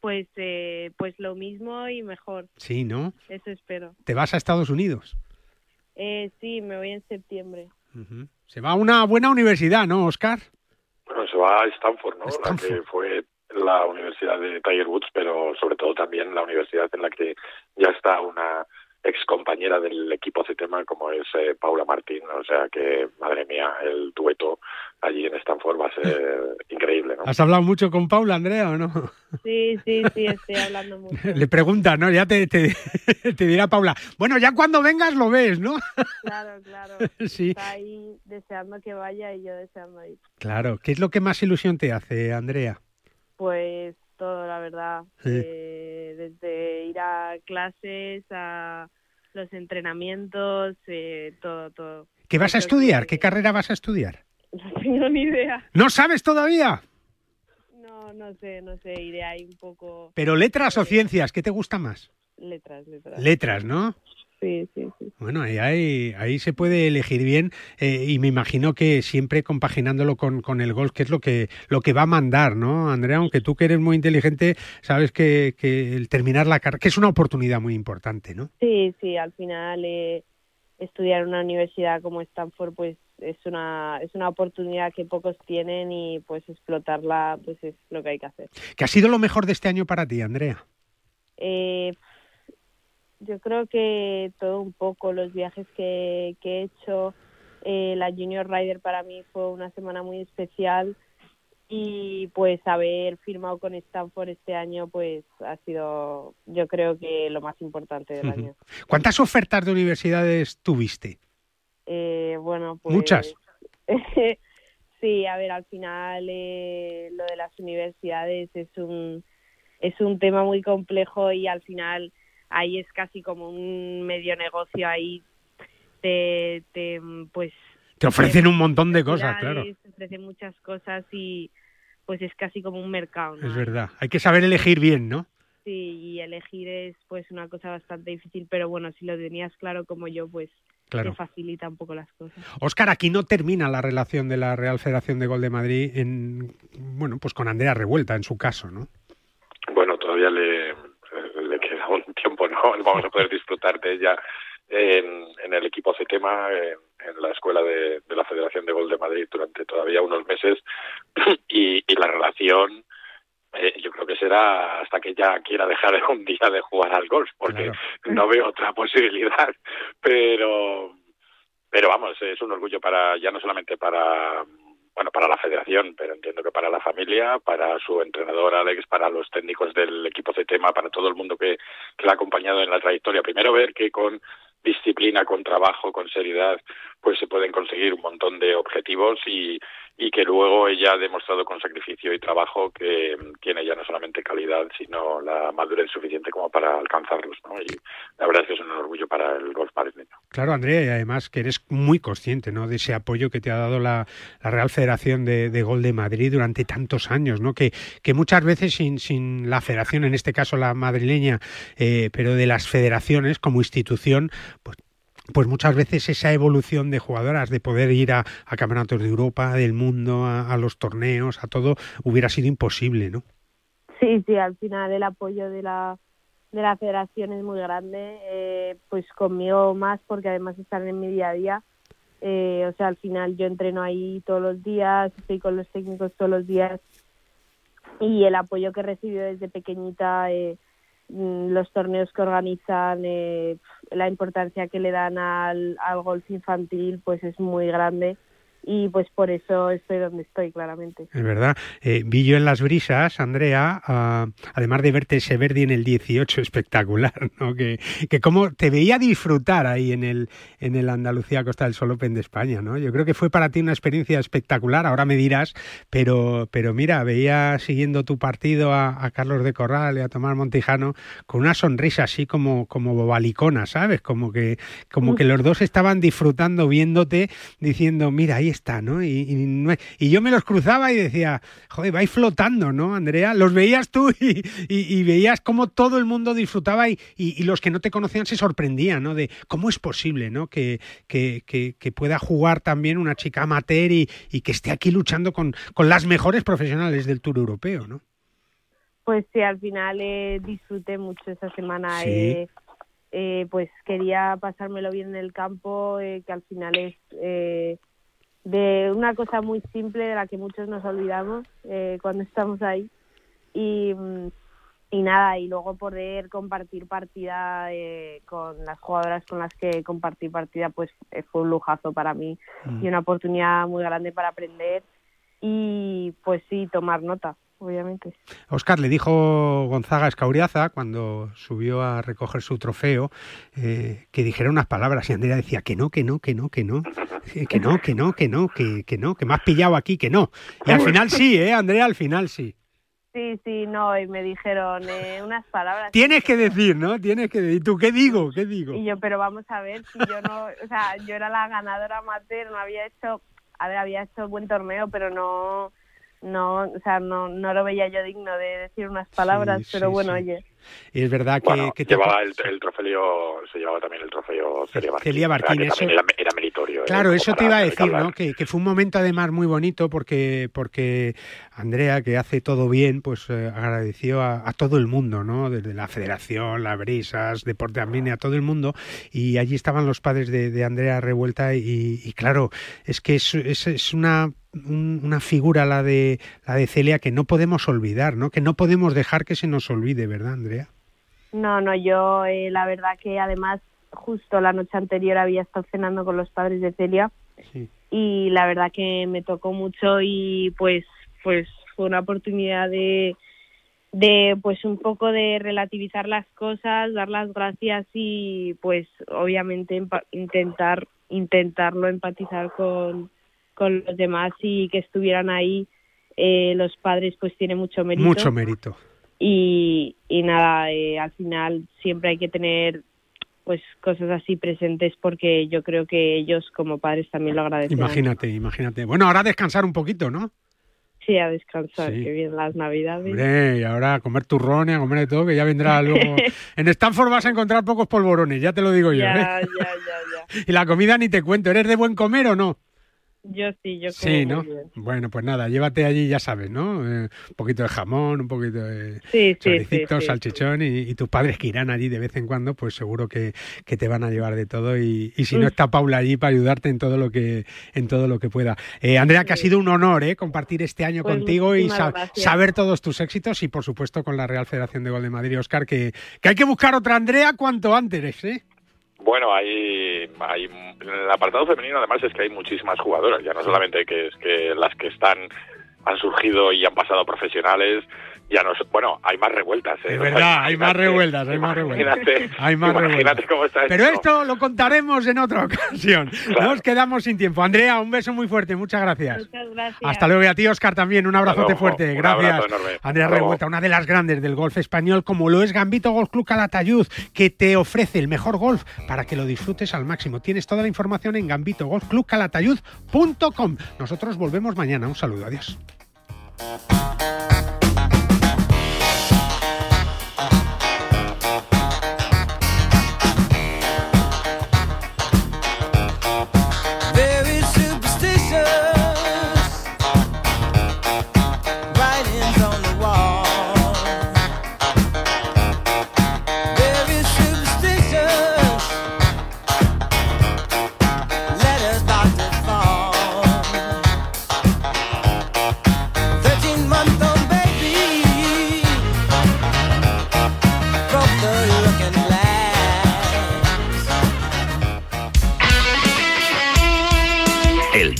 S11: Pues, eh, pues lo mismo y mejor.
S3: Sí, ¿no?
S11: Eso espero.
S3: Te vas a Estados Unidos.
S11: Eh, sí, me voy en septiembre.
S3: Se va a una buena universidad, ¿no, Oscar?
S14: Bueno, se va a Stanford, ¿no? La que fue la universidad de Tiger Woods, pero sobre todo también la universidad en la que ya está una ex compañera del equipo CETEMA como es eh, Paula Martín, o sea que, madre mía, el dueto allí en Stanford va a ser increíble, ¿no?
S3: ¿Has hablado mucho con Paula, Andrea, o no?
S15: Sí, sí, sí, estoy hablando mucho.
S3: Le pregunta, ¿no? Ya te, te, te, dirá Paula, bueno, ya cuando vengas lo ves, ¿no?
S15: Claro, claro.
S3: Sí.
S15: Está ahí deseando que vaya y yo deseando ir.
S3: Claro. ¿Qué es lo que más ilusión te hace, Andrea?
S15: Pues todo, la verdad.
S3: Sí.
S15: Eh, desde ir a clases, a los entrenamientos, eh, todo, todo.
S3: ¿Qué vas a estudiar?
S15: que-
S3: ¿Qué carrera vas a estudiar?
S15: No tengo ni idea.
S3: ¿No sabes todavía?
S15: No, no sé, no sé, iré ahí un poco
S3: ¿Pero letras o ciencias? ¿Qué te gusta más?
S15: letras, letras.
S3: Letras, ¿no?
S15: Sí, sí, sí.
S3: Bueno, ahí, ahí, ahí se puede elegir bien eh, y me imagino que siempre compaginándolo con, con el golf, que es lo que, lo que va a mandar, ¿no, Andrea? Aunque tú que eres muy inteligente, sabes que, que el terminar la carrera, que es una oportunidad muy importante, ¿no?
S15: Sí, sí, al final eh, estudiar en una universidad como Stanford pues es una es una oportunidad que pocos tienen y pues explotarla pues es lo que hay que hacer.
S3: ¿Qué ha sido lo mejor de este año para ti, Andrea?
S15: Eh, yo creo que todo un poco los viajes que, que he hecho eh, la Junior Rider para mí fue una semana muy especial y pues haber firmado con Stanford este año pues ha sido yo creo que lo más importante del año.
S3: ¿Cuántas ofertas de universidades tuviste?
S15: Eh, bueno, pues...
S3: Muchas.
S15: sí, a ver, al final eh, lo de las universidades es un, es un tema muy complejo y al final ahí es casi como un medio negocio, ahí te, te pues...
S3: Te ofrecen un montón de cosas, claro.
S15: Te ofrecen muchas cosas y pues es casi como un mercado, ¿no?
S3: Es verdad. Hay que saber elegir bien, ¿no?
S15: Sí, y elegir es pues una cosa bastante difícil, pero bueno, si lo tenías claro como yo, pues
S3: Claro.
S15: te facilita un poco las cosas.
S3: Óscar, aquí no termina la relación de la Real Federación de Gol de Madrid en, bueno, pues con Andrea Revuelta en su caso, ¿no?
S14: Bueno, todavía le, le queda un tiempo, ¿no? Vamos a poder disfrutar de ella en, en el equipo CETEMA, en, en la escuela de, de la Federación de Gol de Madrid durante todavía unos meses y, y la relación eh, yo creo que será hasta que ya quiera dejar un día de jugar al golf, porque no veo otra posibilidad. Pero, pero vamos, es un orgullo para ya no solamente para bueno para la federación, pero entiendo que para la familia, para su entrenador Alex, para los técnicos del equipo CETEMA, para todo el mundo que, que la ha acompañado en la trayectoria. Primero ver que con disciplina, con trabajo, con seriedad, pues se pueden conseguir un montón de objetivos y, y que luego ella ha demostrado con sacrificio y trabajo que tiene ya no solamente calidad, sino la madurez suficiente como para alcanzarlos. ¿no? Y la verdad es que es un orgullo para el golf madrileño.
S3: Claro, Andrea, y además que eres muy consciente ¿no? de ese apoyo que te ha dado la, la Real Federación de, de, Gol de Madrid durante tantos años, ¿no? que, que muchas veces sin, sin la federación, en este caso la madrileña, eh, pero de las federaciones como institución, pues pues muchas veces esa evolución de jugadoras, de poder ir a, campeonatos de Europa, del mundo, a, a, los torneos, a todo, hubiera sido imposible, ¿no?
S15: Sí, sí, al final el apoyo de la de la federación es muy grande, eh, pues conmigo más porque además están en mi día a día. Eh, o sea, al final yo entreno ahí todos los días, estoy con los técnicos todos los días y el apoyo que he recibido desde pequeñita, eh, los torneos que organizan, eh, la importancia que le dan al, al golf infantil, pues es muy grande y pues por eso estoy donde estoy, claramente.
S3: Es verdad. Eh, vi yo en las brisas, Andrea, uh, además de verte ese Verdi en el 18 espectacular, ¿no? Que, que como te veía disfrutar ahí en el, en el Andalucía Costa del Sol Open de España, ¿no? Yo creo que fue para ti una experiencia espectacular, ahora me dirás, pero, pero mira, veía siguiendo tu partido a, a Carlos de Corral y a Tomás Montijano con una sonrisa así como, como bobalicona, ¿sabes? Como que, como que los dos estaban disfrutando viéndote, diciendo, mira, ahí está, ¿no? Y, y, y, yo me los cruzaba y decía, joder, vais flotando, ¿no, Andrea? Los veías tú y, y veías cómo todo el mundo disfrutaba y, los que no te conocían se sorprendían, ¿no? De cómo es posible, ¿no? Que, que, que, que pueda jugar también una chica amateur y, que esté aquí luchando con, con las mejores profesionales del Tour Europeo, ¿no?
S15: Pues sí, al final eh, disfruté mucho esa semana.
S3: Sí.
S15: Eh, eh, pues quería pasármelo bien en el campo, que al final es de una cosa muy simple de la que muchos nos olvidamos eh, cuando estamos ahí. Y, mm, y nada, y luego poder compartir partida eh, con las jugadoras con las que compartí partida, pues eh, fue un lujazo para mí
S3: Mm.
S15: y una oportunidad muy grande para aprender y pues sí, tomar nota, obviamente.
S3: Oscar le dijo Gonzaga Escauriaza cuando subió a recoger su trofeo eh, que dijera unas palabras y Andrea decía que no, que no, que no, que no, eh, que no, que no, que no, que, que no, que me has pillado aquí, que no. Y al final sí, ¿eh, Andrea? Al final sí.
S15: Sí, sí, no, y me dijeron eh, unas palabras.
S3: Tienes que decir, ¿no? Tienes que decir. ¿Tú qué digo? ¿Qué digo?
S15: Y yo, pero vamos a ver, si yo no, o sea, yo era la ganadora amateur, no había hecho, a ver, había hecho buen torneo, pero no, no, o sea, no, no lo veía yo digno de decir unas palabras,
S3: Sí,
S15: pero
S3: sí,
S15: bueno,
S3: sí.
S15: oye.
S3: Y es verdad que,
S14: Bueno,
S3: que te-
S14: llevaba el, el trofeo, se llevaba también el trofeo Celia Barquín.
S3: Celia
S14: o sea,
S3: eso-
S14: era, era ¿eh?
S3: Claro, eso te iba a decir. ¿no? Que, que fue un momento además muy bonito porque, porque Andrea, que hace todo bien, pues eh, agradeció a, a todo el mundo, ¿no? Desde la Federación, las Brisas, Deporte Amine, a todo el mundo. Y allí estaban los padres de, de Andrea Revuelta y, y claro, es que es, es, es una un- una figura la de la de Celia que no podemos olvidar, ¿no? Que no podemos dejar que se nos olvide, ¿verdad, Andrea?
S15: No, no, yo eh, la verdad que además justo la noche anterior había estado cenando con los padres de Celia
S3: Sí.
S15: y la verdad que me tocó mucho y pues pues fue una oportunidad de de pues un poco de relativizar las cosas, dar las gracias y pues obviamente intentar intentarlo empatizar con con los demás y que estuvieran ahí eh, los padres pues tiene mucho mérito
S3: Mucho mérito.
S15: y, y nada, eh, al final siempre hay que tener pues cosas así presentes porque yo creo que ellos como padres también lo agradecen.
S3: Imagínate, imagínate. Bueno, ahora descansar un poquito, ¿no?
S15: Sí, a descansar,
S3: Sí.
S15: que bien las navidades.
S3: Hombre, y ahora a comer turrones, a comer de todo, que ya vendrá luego. En Stanford vas a encontrar pocos polvorones, ya te lo digo yo.
S15: ya,
S3: ¿eh?
S15: ya, ya, ya.
S3: Y la comida ni te cuento. ¿Eres de buen comer o no?
S15: Yo sí, yo como
S3: Sí, ¿no?
S15: bien.
S3: Bueno, pues nada, llévate allí, ya sabes, ¿no? Eh, un poquito de jamón, un poquito de
S15: Sí, sí, sí,
S3: salchichón y, y tus padres que irán allí de vez en cuando, pues seguro que, que te van a llevar de todo y, y si no está Paula allí para ayudarte en todo lo que en todo lo que pueda. Eh, Andrea, que ha sido un honor ¿eh? compartir este año
S15: Pues
S3: contigo y
S15: gracias.
S3: saber todos tus éxitos y por supuesto con la Real Federación de Gol de Madrid, Oscar, que, que hay que buscar otra Andrea cuanto antes, ¿eh?
S14: Bueno, hay, hay en el apartado femenino además es que hay muchísimas jugadoras, ya no solamente que es que las que están han surgido y han pasado profesionales, ya no bueno, hay más revueltas. ¿eh?
S3: Es
S14: O sea,
S3: verdad, hay más revueltas, hay más revueltas.
S14: Imagínate,
S3: Hay más
S14: imagínate
S3: revueltas.
S14: cómo está
S3: Pero
S14: esto.
S3: esto lo contaremos en otra ocasión. Nos quedamos sin tiempo. Andrea, un beso muy fuerte, muchas gracias.
S15: Muchas gracias.
S3: Hasta luego y a ti, Oscar, también. Un abrazote
S14: luego.
S3: fuerte.
S14: Un
S3: Gracias.
S14: abrazo enorme.
S3: Andrea
S14: Hasta luego.
S3: Revuelta, una de las grandes del golf español, como lo es Gambito Golf Club Calatayud, que te ofrece el mejor golf para que lo disfrutes al máximo. Tienes toda la información en gambitogolfclubcalatayud.com. Nosotros volvemos mañana. Un saludo. Adiós.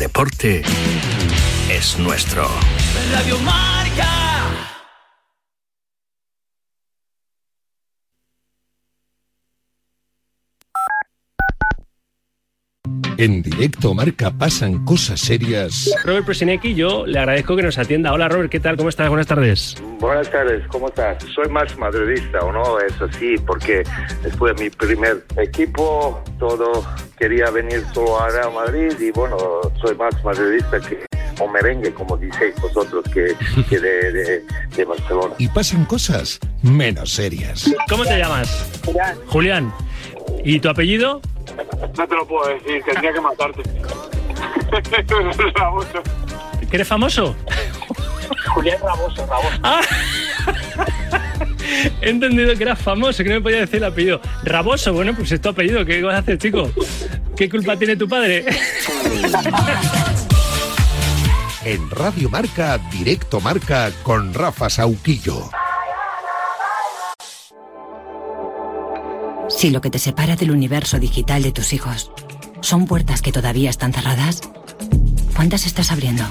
S16: Deporte es nuestro.
S17: Radio Marca.
S2: En directo marca pasan cosas serias.
S18: Robert Presinecki, yo le agradezco que nos atienda. Hola Robert, ¿qué tal? ¿Cómo estás? Buenas tardes.
S19: Buenas tardes, ¿cómo estás? Soy más madridista, ¿o no? Eso sí, porque después de mi primer equipo, todo quería venir solo a Real Madrid y bueno, soy más madridista que o merengue, como diceis vosotros, que, que de, de- de Barcelona.
S2: Y pasan cosas menos serias.
S18: ¿Cómo te llamas? Julián. ¿Y tu apellido?
S20: No te lo puedo decir, tendría que matarte. Raboso.
S18: ¿Que eres famoso?
S20: Julián Raboso, Raboso.
S18: Ah. He entendido que eras famoso, que no me podía decir el apellido. Raboso, bueno, pues es tu apellido. ¿Qué vas a hacer, chico? ¿Qué culpa tiene tu padre?
S2: En Radio Marca, Directo Marca con Rafa Sauquillo.
S21: Si lo que te separa del universo digital de tus hijos son puertas que todavía están cerradas, ¿cuántas estás abriendo?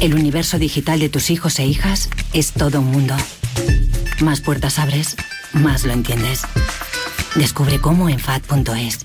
S21: El universo digital de tus hijos e hijas es todo un mundo. Más puertas abres, más lo entiendes. Descubre cómo en FAD.es.